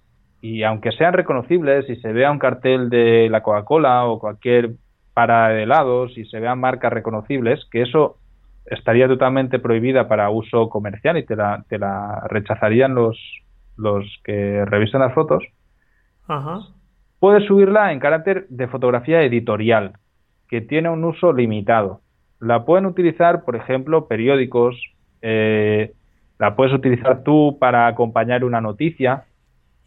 y aunque sean reconocibles y se vea un cartel de la Coca-Cola o cualquier para de helados y se vean marcas reconocibles, que eso estaría totalmente prohibida para uso comercial y te la, te la rechazarían los, los que revisan las fotos, Ajá. puedes subirla en carácter de fotografía editorial, que tiene un uso limitado. La pueden utilizar, por ejemplo, periódicos, eh, la puedes utilizar tú para acompañar una noticia.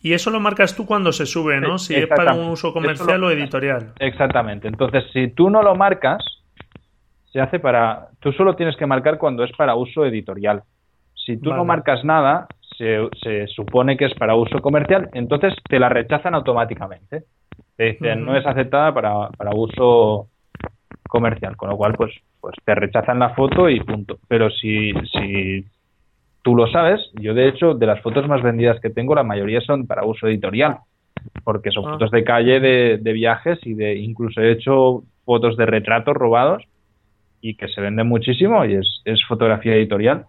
Y eso lo marcas tú cuando se sube, ¿no? Si es para un uso comercial o editorial. Exactamente. Entonces, si tú no lo marcas, se hace para. Tú solo tienes que marcar cuando es para uso editorial. Si tú no marcas nada, se, se, supone que es para uso comercial, entonces te la rechazan automáticamente. Te dicen, no es aceptada para, para uso comercial, con lo cual pues, pues te rechazan la foto y punto. Pero si, si tú lo sabes, yo de hecho de las fotos más vendidas que tengo la mayoría son para uso editorial, porque son ah. fotos de calle, de, de, viajes y de incluso he hecho fotos de retratos robados y que se venden muchísimo y es, es fotografía editorial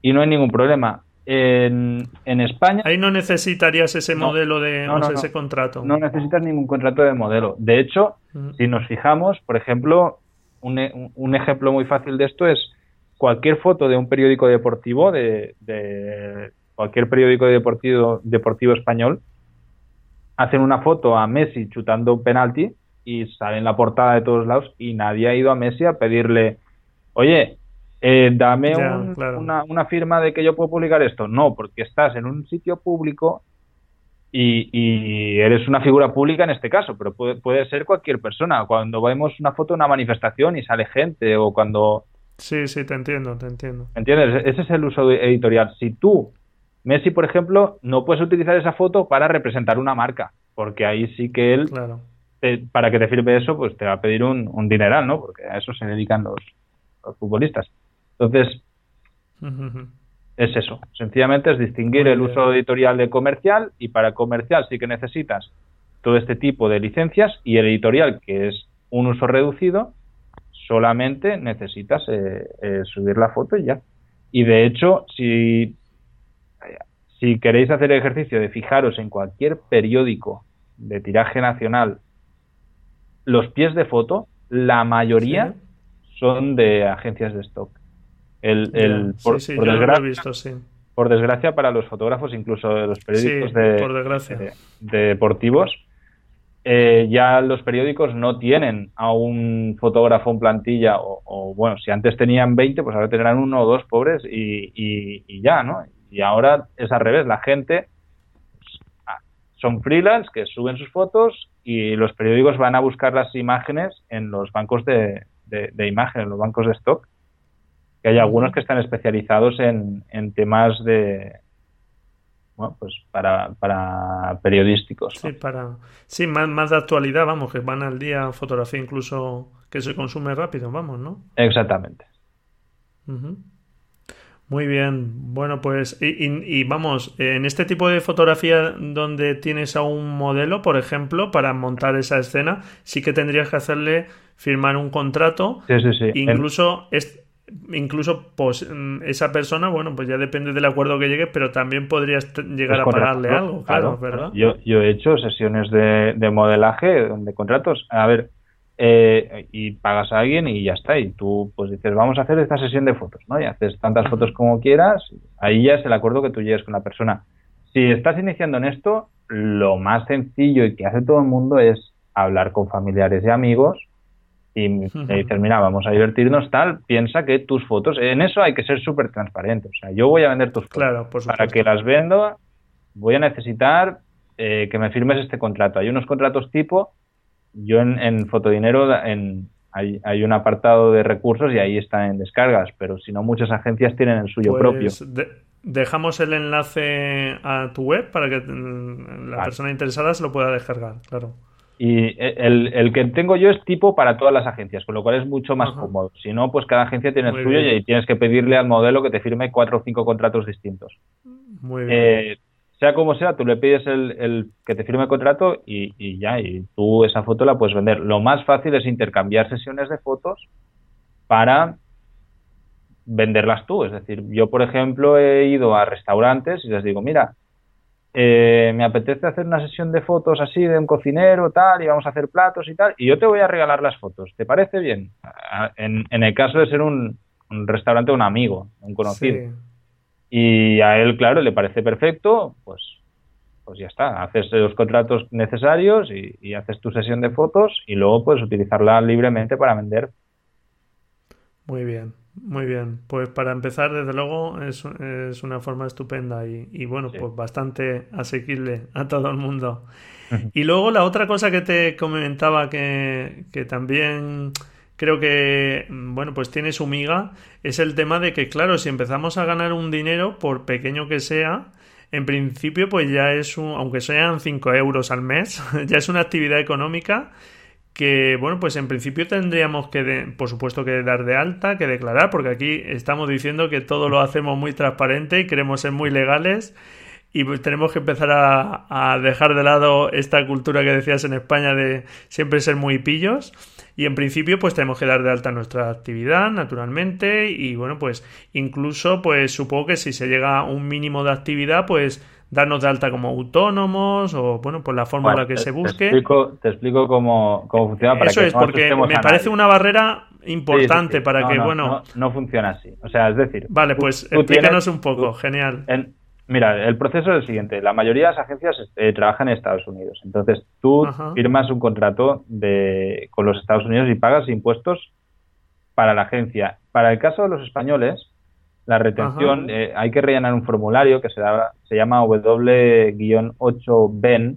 y no hay ningún problema. En, en, España. Ahí no necesitarías ese modelo de ese contrato. No necesitas ningún contrato de modelo. De hecho, mm. si nos fijamos, por ejemplo, un, un, ejemplo muy fácil de esto es cualquier foto de un periódico deportivo de, de cualquier periódico deportivo, deportivo español, hacen una foto a Messi chutando un penalti y sale en la portada de todos lados y nadie ha ido a Messi a pedirle, oye, eh, dame una, una, firma de que yo puedo publicar esto. No, porque estás en un sitio público y, y, eres una figura pública en este caso, pero puede, puede ser cualquier persona. Cuando vemos una foto de una manifestación y sale gente o cuando... Sí, sí, te entiendo, te entiendo. ¿Entiendes? Ese es el uso editorial. Si tú Messi, por ejemplo, no puedes utilizar esa foto para representar una marca, porque ahí sí que él, para que te firme eso, pues te va a pedir un, dineral, ¿no? Porque a eso se dedican los, futbolistas. Entonces, es eso. Sencillamente es distinguir el uso editorial de comercial y para comercial sí que necesitas todo este tipo de licencias y el editorial, que es un uso reducido, solamente necesitas eh, eh, subir la foto y ya. Y de hecho, si si queréis hacer el ejercicio de fijaros en cualquier periódico de tiraje nacional, los pies de foto, la mayoría son de agencias de stock. El, el, por, desgracia, por desgracia para los fotógrafos, incluso de los periódicos de, deportivos, eh, ya los periódicos no tienen a un fotógrafo en plantilla, o, bueno, si antes tenían 20, pues ahora tendrán uno o dos pobres y, y ya, ¿no? Y ahora es al revés, la gente son freelance que suben sus fotos y los periódicos van a buscar las imágenes en los bancos de, de, imágenes, en los bancos de stock. Que hay algunos que están especializados en, en temas de, bueno, pues para, para periodísticos. Sí, para, sí más, más de actualidad, vamos, que van al día fotografía incluso que se consume rápido, vamos, ¿no? Exactamente. Muy bien, bueno pues y, vamos, en este tipo de fotografía donde tienes a un modelo, por ejemplo, para montar esa escena, sí que tendrías que hacerle firmar un contrato. Sí, sí, sí. Incluso, es, incluso pues, esa persona, bueno, pues ya depende del acuerdo que llegue, pero también podrías llegar a pagarle algo, claro, ¿verdad? Yo, yo he hecho sesiones de, de modelaje, de contratos. A ver, eh, y pagas a alguien y ya está. Y tú pues dices, vamos a hacer esta sesión de fotos, ¿no? Y haces tantas fotos como quieras. Ahí ya es el acuerdo que tú llegues con la persona. Si estás iniciando en esto, lo más sencillo y que hace todo el mundo es hablar con familiares y amigos y me dices, mira, vamos a divertirnos tal, piensa que tus fotos, en eso hay que ser súper transparente. O sea, yo voy a vender tus fotos. para que las vendo, voy a necesitar eh, que me firmes este contrato. Hay unos contratos tipo yo en, en Fotodinero en, hay, hay, un apartado de recursos y ahí está en descargas, pero si no, muchas agencias tienen el suyo pues propio. dejamos el enlace a tu web para que mm, la persona interesada se lo pueda descargar, claro. Y el, el, que tengo yo es tipo para todas las agencias, con lo cual es mucho más cómodo. Si no, pues cada agencia tiene el suyo y tienes que pedirle al modelo que te firme cuatro o cinco contratos distintos. Muy bien. Eh, sea como sea, tú le pides el, que te firme el contrato y, ya, y tú esa foto la puedes vender. Lo más fácil es intercambiar sesiones de fotos para venderlas tú. Es decir, yo, por ejemplo, he ido a restaurantes y les digo, mira, eh, me apetece hacer una sesión de fotos así de un cocinero, tal, y vamos a hacer platos y tal, y yo te voy a regalar las fotos. ¿Te parece bien? En, el caso de ser un, un restaurante, un amigo, un conocido. Y a él, claro, le parece perfecto, pues, pues ya está. Haces los contratos necesarios y, haces tu sesión de fotos y luego puedes utilizarla libremente para vender. Muy bien, muy bien. Pues para empezar, desde luego, es, es una forma estupenda y, bueno, pues bastante asequible a todo el mundo. y luego la otra cosa que te comentaba que, que también creo que, bueno, pues tiene su miga, es el tema de que, claro, si empezamos a ganar un dinero, por pequeño que sea, en principio, pues ya es un, aunque sean 5 euros al mes, ya es una actividad económica que, bueno, pues en principio tendríamos que, por supuesto, que dar de alta, que declarar, porque aquí estamos diciendo que todo lo hacemos muy transparente y queremos ser muy legales y pues tenemos que empezar a, a dejar de lado esta cultura que decías en España de siempre ser muy pillos. Y en principio, pues tenemos que dar de alta nuestra actividad, naturalmente, y bueno, pues incluso, pues supongo que si se llega a un mínimo de actividad, pues darnos de alta como autónomos o bueno, pues la fórmula que se busque. Te explico, te explico cómo, cómo funciona para Eso es, porque me parece una barrera importante para que, bueno... No, funciona así. O sea, es decir... Vale, pues explícanos un poco, genial. En, Mira, el proceso es el siguiente. La mayoría de las agencias eh, trabajan en Estados Unidos. Entonces, tú firmas un contrato de, con los Estados Unidos y pagas impuestos para la agencia. Para el caso de los españoles, la retención, eh, hay que rellenar un formulario que se, se llama W-8BEN,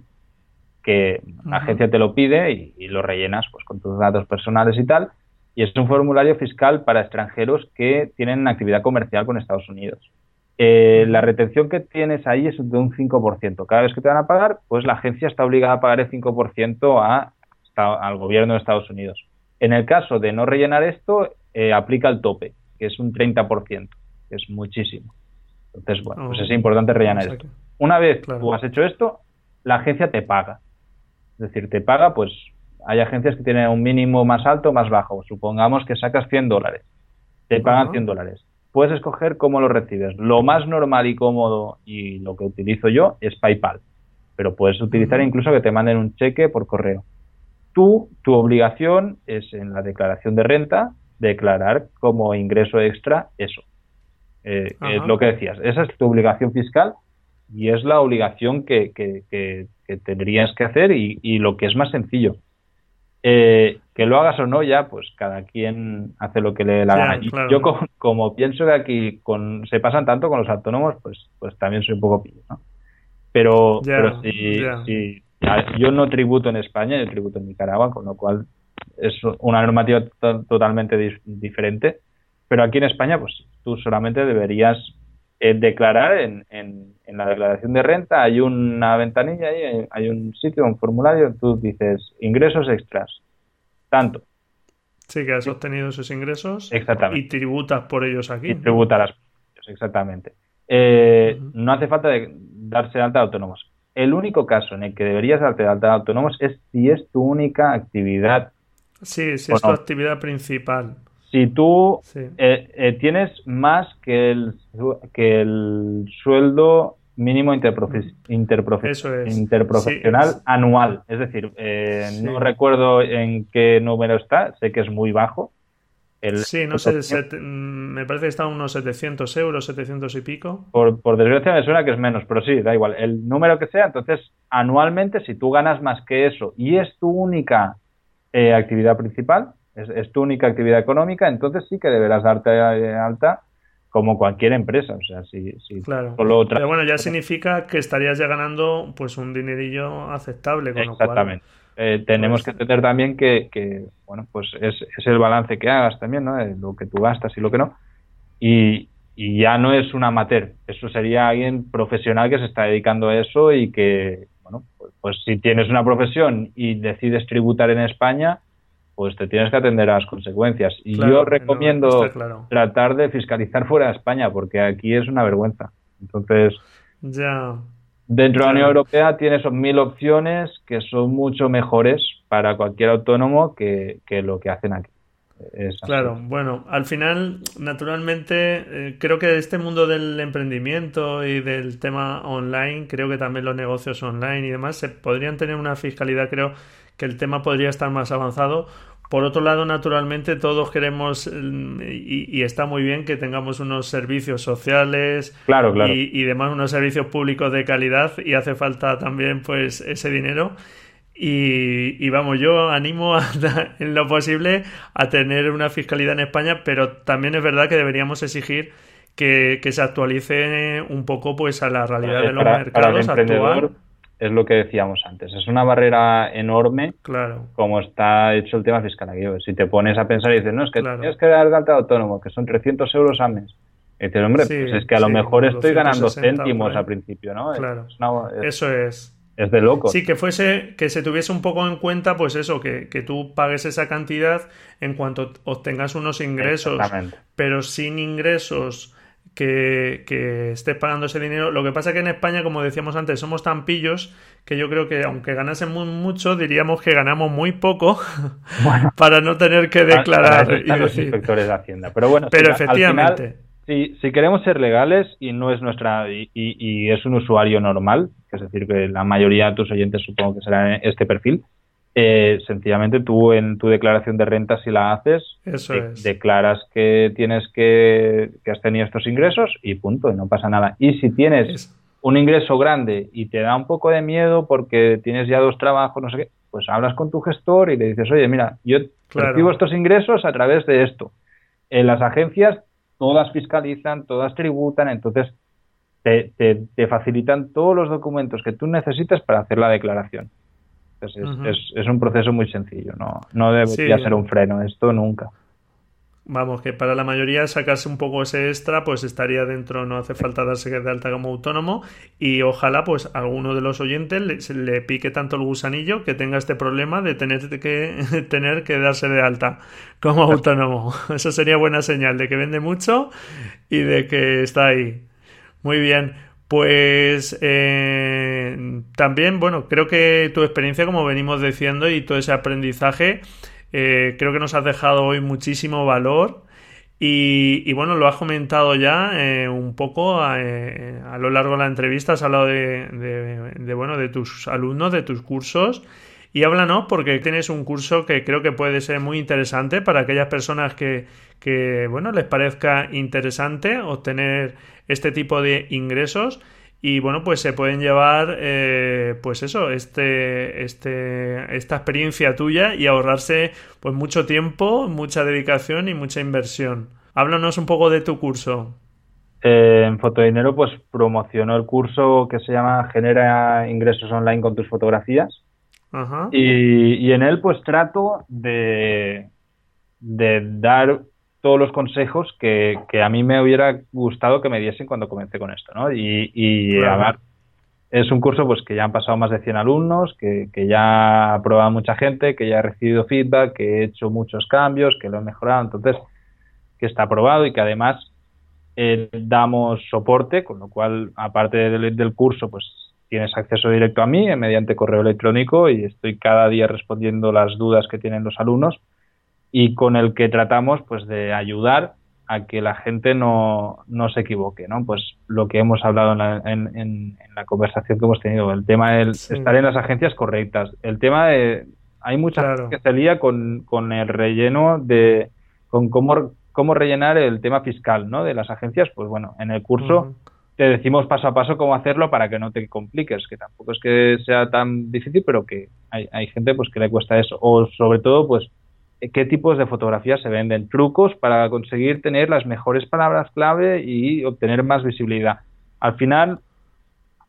que la agencia te lo pide y, lo rellenas pues con tus datos personales y tal. Y es un formulario fiscal para extranjeros que tienen actividad comercial con Estados Unidos. Eh, la retención que tienes ahí es de un 5%. Cada vez que te van a pagar, pues la agencia está obligada a pagar el 5% a, al gobierno de Estados Unidos. En el caso de no rellenar esto, eh, aplica el tope, que es un 30%, que es muchísimo. Entonces, bueno, pues es oh, importante rellenar esto. Una vez tú has hecho esto, la agencia te paga. Es decir, te paga, pues hay agencias que tienen un mínimo más alto o más bajo. Supongamos que sacas 100 dólares. Te pagan 100 dólares puedes escoger cómo lo recibes. Lo más normal y cómodo y lo que utilizo yo es PayPal, pero puedes utilizar incluso que te manden un cheque por correo. Tú, tu obligación es en la declaración de renta declarar como ingreso extra eso. Eh, es lo que decías. Esa es tu obligación fiscal y es la obligación que, que, que, tendrías que hacer y, y, lo que es más sencillo. Eh, que lo hagas o no ya, pues cada quien hace lo que le dé la gana. Yo como, pienso que aquí con, se pasan tanto con los autónomos, pues, pues también soy un poco pillo, ¿no? Pero, pero si, yo no tributo en España, yo tributo en Nicaragua, con lo cual es una normativa totalmente diferente. Pero aquí en España, pues tú solamente deberías eh, declarar en, en, en, la declaración de renta, hay una ventanilla ahí, hay un sitio, un formulario, tú dices ingresos extras tanto. Sí, que has obtenido esos ingresos exactamente. y tributas por ellos aquí. Y tributarás por ellos, exactamente. Eh, no hace falta de darse de alta de autónomos. El único caso en el que deberías darte de alta de autónomos es si es tu única actividad. Sí, si es tu actividad principal. Si tú eh, eh, tienes más que el, que el sueldo mínimo interprofesional anual. Es decir, eh, no recuerdo en qué número está, sé que es muy bajo. El, sí, no sé, me parece que está unos 700 euros, 700 y pico. Por, por desgracia me suena que es menos, pero sí, da igual. El número que sea, entonces anualmente, si tú ganas más que eso y es tu única eh, actividad principal, es, es, tu única actividad económica, entonces sí que deberás darte alta como cualquier empresa. O sea, si, si claro. Pero bueno, ya significa que estarías ya ganando pues un dinerillo aceptable. Con Exactamente. eh, tenemos pues que entender también que, que bueno, pues es, es, el balance que hagas también, ¿no? lo que tú gastas y lo que no. Y, y ya no es un amateur, eso sería alguien profesional que se está dedicando a eso y que, bueno, pues, pues si tienes una profesión y decides tributar en España, pues te tienes que atender a las consecuencias. Y yo recomiendo tratar de fiscalizar fuera de España, porque aquí es una vergüenza. Entonces, ya. dentro de la Unión Europea tienes mil opciones que son mucho mejores para cualquier autónomo que, lo que hacen aquí. claro, bueno, al final, naturalmente, eh, creo que este mundo del emprendimiento y del tema online, creo que también los negocios online y demás, se podrían tener una fiscalidad, creo, que el tema podría estar más avanzado. Por otro lado, naturalmente, todos queremos mm, y, está muy bien que tengamos unos servicios sociales claro, claro. Y, demás, unos servicios públicos de calidad y hace falta también pues ese dinero. Y, vamos, yo animo en lo posible a tener una fiscalidad en España, pero también es verdad que deberíamos exigir que, se actualice un poco pues a la realidad de los mercados es lo que decíamos antes. Es una barrera enorme claro. como está hecho el tema fiscal aquí. Si te pones a pensar y dices, no, es que tienes que dar alta autónomo, que son 300 euros al mes. Y dices, hombre, pues es que a lo mejor estoy ganando céntimos al principio, ¿no? Claro. eso es. Es de loco. Sí, que fuese, que se tuviese un poco en cuenta, pues eso, que, que tú pagues esa cantidad en cuanto obtengas unos ingresos. Pero sin ingresos que, que, estés pagando ese dinero. Lo que pasa es que en España, como decíamos antes, somos tan pillos que yo creo que aunque ganásemos mucho, diríamos que ganamos muy poco para no tener que declarar. los inspectores de Hacienda. Pero bueno, Pero efectivamente. si, si, queremos ser legales y no es nuestra y, y, es un usuario normal, es decir, que la mayoría de tus oyentes supongo que serán este perfil, eh, sencillamente tú en tu declaración de renta, si la haces, declaras que tienes que, que has tenido estos ingresos y punto, y no pasa nada. Y si tienes un ingreso grande y te da un poco de miedo porque tienes ya dos trabajos, no sé qué, pues hablas con tu gestor y le dices, oye, mira, yo recibo estos ingresos a través de esto. En las agencias todas fiscalizan, todas tributan, entonces te, te, facilitan todos los documentos que tú necesitas para hacer la declaración. Entonces es, es, un proceso muy sencillo, no, no debería ser un freno, esto nunca. Vamos, que para la mayoría sacarse un poco ese extra, pues estaría dentro, no hace falta darse de alta como autónomo y ojalá pues alguno de los oyentes le, pique tanto el gusanillo que tenga este problema de tener que, tener que darse de alta como autónomo. Eso sería buena señal de que vende mucho y de que está ahí. Muy bien. Pues eh, también, bueno, creo que tu experiencia, como venimos diciendo, y todo ese aprendizaje eh, creo que nos has dejado hoy muchísimo valor. Y, bueno, lo has comentado ya eh, un poco eh, a, lo largo de la entrevista, has hablado de, bueno, de tus alumnos, de tus cursos. Y háblanos porque tienes un curso que creo que puede ser muy interesante para aquellas personas que, bueno, les parezca interesante obtener este tipo de ingresos. Y bueno pues se pueden llevar eh, pues eso este este esta experiencia tuya y ahorrarse pues mucho tiempo mucha dedicación y mucha inversión. Háblanos un poco de tu curso. Eh, en Fotodinero pues promocionó el curso que se llama genera ingresos online con tus fotografías Ajá. Y, y en él pues trato de de dar todos los consejos que, a mí me hubiera gustado que me diesen cuando comencé con esto, ¿no? Y, y es un curso pues que ya han pasado más de 100 alumnos, que, ya ha probado mucha gente, que ya he recibido feedback, que he hecho muchos cambios, que lo he mejorado, entonces que está aprobado y que además eh, damos soporte, con lo cual aparte del, del curso pues tienes acceso directo a mí mediante correo electrónico y estoy cada día respondiendo las dudas que tienen los alumnos y con el que tratamos pues de ayudar a que la gente no, no se equivoque, ¿no? Pues lo que hemos hablado en la, en, la conversación que hemos tenido, el tema de estar en las agencias correctas, el tema de... Hay mucha gente que se lía con, con el relleno de... con cómo, cómo rellenar el tema fiscal, ¿no? De las agencias, pues bueno, en el curso... te decimos paso a paso cómo hacerlo para que no te compliques, que tampoco es que sea tan difícil, pero que hay, hay gente pues que le cuesta eso. O sobre todo, pues qué tipos de fotografías se venden, trucos para conseguir tener las mejores palabras clave y obtener más visibilidad. Al final,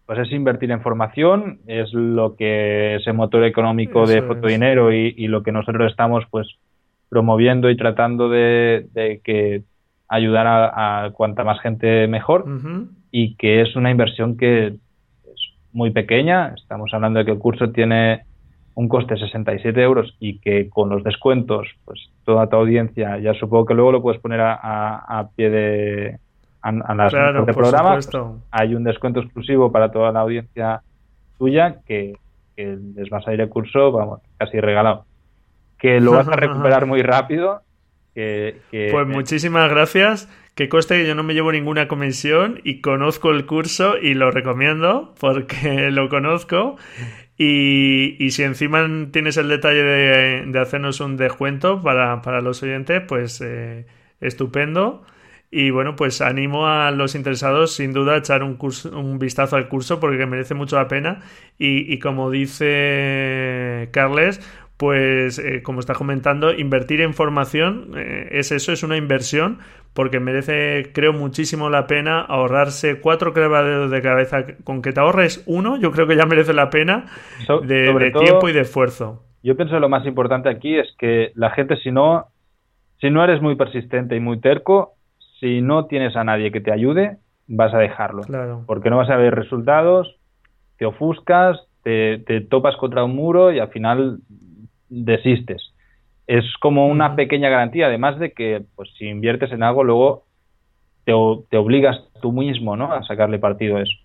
pues es invertir en formación, es lo que es el motor económico de Fotodinero y, y, lo que nosotros estamos pues promoviendo y tratando de, que ayudar a, cuanta más gente mejor y que es una inversión que es muy pequeña. Estamos hablando de que el curso tiene un coste de 67 euros y que con los descuentos, pues toda tu audiencia, ya supongo que luego lo puedes poner a, a, pie de, a, las claro, de programa, pues hay un descuento exclusivo para toda la audiencia tuya que, les vas a ir el curso, vamos, casi regalado. Que lo vas a recuperar muy rápido. Que, pues muchísimas gracias. Que coste que yo no me llevo ninguna comisión y conozco el curso y lo recomiendo porque lo conozco. Y, si encima tienes el detalle de, hacernos un descuento para, los oyentes, pues eh, estupendo. Y bueno, pues animo a los interesados sin duda a echar un, curso, un vistazo al curso porque merece mucho la pena. Y, como dice Carles, pues eh, como está comentando, invertir en formación eh, es eso, es una inversión porque merece, creo, muchísimo la pena ahorrarse cuatro quebraderos de cabeza. Con que te ahorres uno, yo creo que ya merece la pena de, tiempo y de esfuerzo. Yo pienso que lo más importante aquí es que la gente, si no, si no eres muy persistente y muy terco, si no tienes a nadie que te ayude, vas a dejarlo. Claro. Porque no vas a ver resultados, te ofuscas, te, te topas contra un muro y al final desistes es como una pequeña garantía, además de que pues si inviertes en algo luego te, te obligas tú mismo ¿no? a sacarle partido a eso.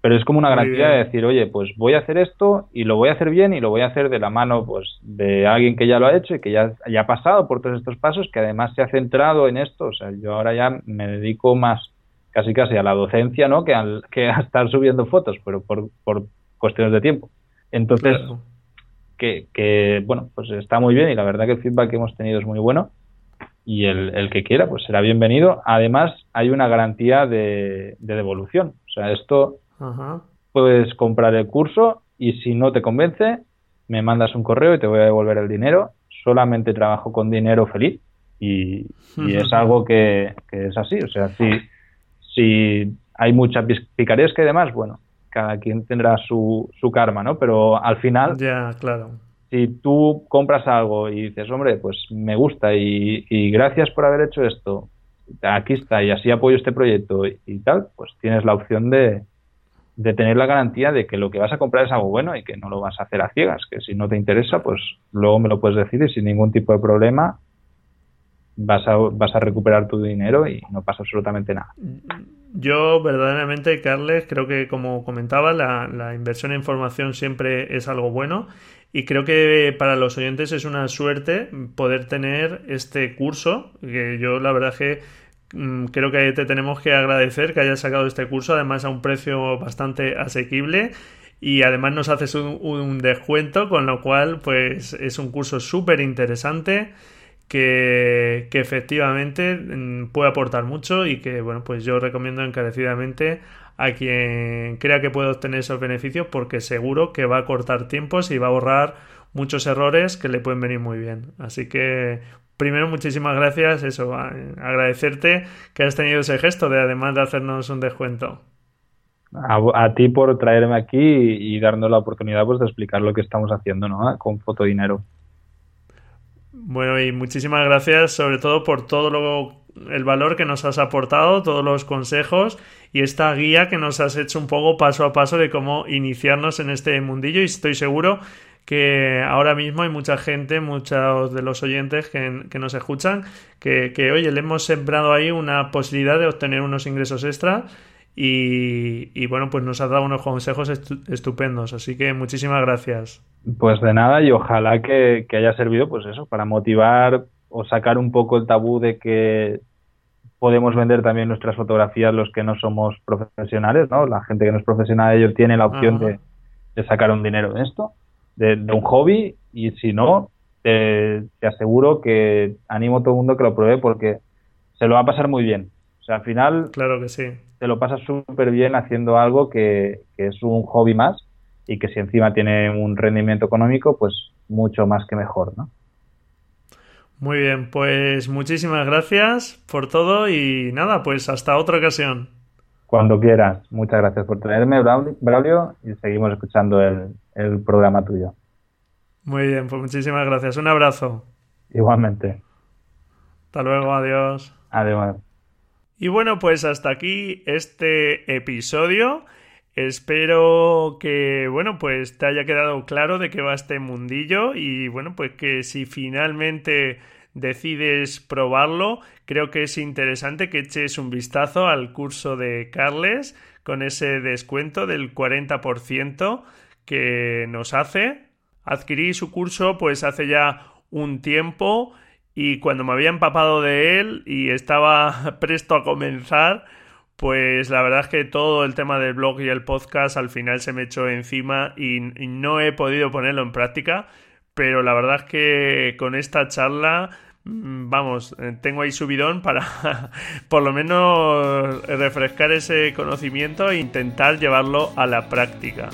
Pero es como una garantía de decir, oye, pues voy a hacer esto y lo voy a hacer bien y lo voy a hacer de la mano pues de alguien que ya lo ha hecho y que ya, ya ha pasado por todos estos pasos, que además se ha centrado en esto. O sea, yo ahora ya me dedico más casi casi a la docencia, ¿no? Que, al, que a estar subiendo fotos, pero por, por cuestiones de tiempo. Entonces, que, bueno, pues está muy bien y la verdad que el feedback que hemos tenido es muy bueno y el, que quiera pues será bienvenido. Además hay una garantía de, devolución. O sea, esto puedes comprar el curso y si no te convence, me mandas un correo y te voy a devolver el dinero. Solamente trabajo con dinero feliz y, es algo que, es así. O sea, si, si hay mucha picaresca y demás, bueno, cada quien tendrá su, su karma, ¿no? Pero al final, ya, claro. si tú compras algo y dices, hombre, pues me gusta y, y gracias por haber hecho esto, aquí está y así apoyo este proyecto y, tal, pues tienes la opción de, de tener la garantía de que lo que vas a comprar es algo bueno y que no lo vas a hacer a ciegas, que si no te interesa, pues luego me lo puedes decir y sin ningún tipo de problema vas a, vas a recuperar tu dinero y no pasa absolutamente nada. Yo verdaderamente, Carles, creo que como comentaba, la, inversión en formación siempre es algo bueno y creo que para los oyentes es una suerte poder tener este curso, que yo la verdad que mm, creo que te tenemos que agradecer que hayas sacado este curso, además a un precio bastante asequible y además nos haces un, un descuento, con lo cual pues es un curso súper interesante que, efectivamente mm, puede aportar mucho y que, bueno, pues yo recomiendo encarecidamente a quien crea que puede obtener esos beneficios porque seguro que va a cortar tiempos y va a ahorrar muchos errores que le pueden venir muy bien. Así que, primero, muchísimas gracias, eso, agradecerte que has tenido ese gesto de además de hacernos un descuento. A, ti por traerme aquí y, darnos la oportunidad pues, de explicar lo que estamos haciendo ¿no? con Fotodinero. Bueno, y muchísimas gracias sobre todo por todo lo, el valor que nos has aportado, todos los consejos y esta guía que nos has hecho un poco paso a paso de cómo iniciarnos en este mundillo. Y estoy seguro que ahora mismo hay mucha gente, muchos de los oyentes que, que nos escuchan, que, que, oye, le hemos sembrado ahí una posibilidad de obtener unos ingresos extra y, bueno, pues nos has dado unos consejos estupendos, así que muchísimas gracias. Pues de nada y ojalá que, haya servido pues eso, para motivar o sacar un poco el tabú de que podemos vender también nuestras fotografías los que no somos profesionales, ¿no? La gente que no es profesional, ellos tienen la opción de, sacar un dinero de esto, de, un hobby, y si no, te, te, aseguro que animo a todo el mundo que lo pruebe porque se lo va a pasar muy bien. O sea, al final... Claro que sí te lo pasas súper bien haciendo algo que, es un hobby más y que si encima tiene un rendimiento económico, pues mucho más que mejor, ¿no? Muy bien, pues muchísimas gracias por todo y nada, pues hasta otra ocasión. Cuando quieras. Muchas gracias por traerme, Braulio, y seguimos escuchando el, el programa tuyo. Muy bien, pues muchísimas gracias. Un abrazo. Igualmente. Hasta luego, adiós. Adiós. Y bueno, pues hasta aquí este episodio. Espero que, bueno, pues te haya quedado claro de qué va este mundillo y, bueno, pues que si finalmente decides probarlo, creo que es interesante que eches un vistazo al curso de Carles con ese descuento del 40% que nos hace. Adquirí su curso pues hace ya un tiempo y cuando me había empapado de él y estaba presto a comenzar, pues la verdad es que todo el tema del blog y el podcast al final se me echó encima y, no he podido ponerlo en práctica, pero la verdad es que con esta charla mm, vamos, eh, tengo ahí subidón para por lo menos refrescar ese conocimiento e intentar llevarlo a la práctica.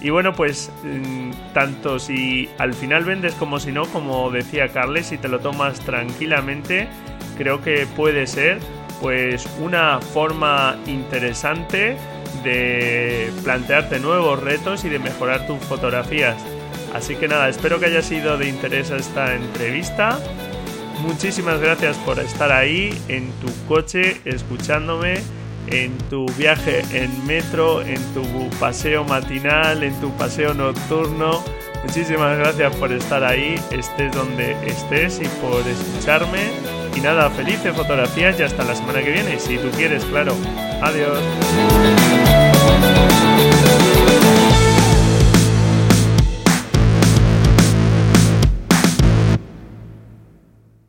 Y bueno, pues mm, tanto si al final vendes como si no, como decía Carles, si te lo tomas tranquilamente, creo que puede ser pues una forma interesante de plantearte nuevos retos y de mejorar tus fotografías. Así que nada, espero que haya sido de interés esta entrevista. Muchísimas gracias por estar ahí en tu coche escuchándome en tu viaje en metro, en tu paseo matinal, en tu paseo nocturno. Muchísimas gracias por estar ahí, estés donde estés y por escucharme. Y nada, felices fotografías y hasta la semana que viene, si tú quieres, claro. Adiós.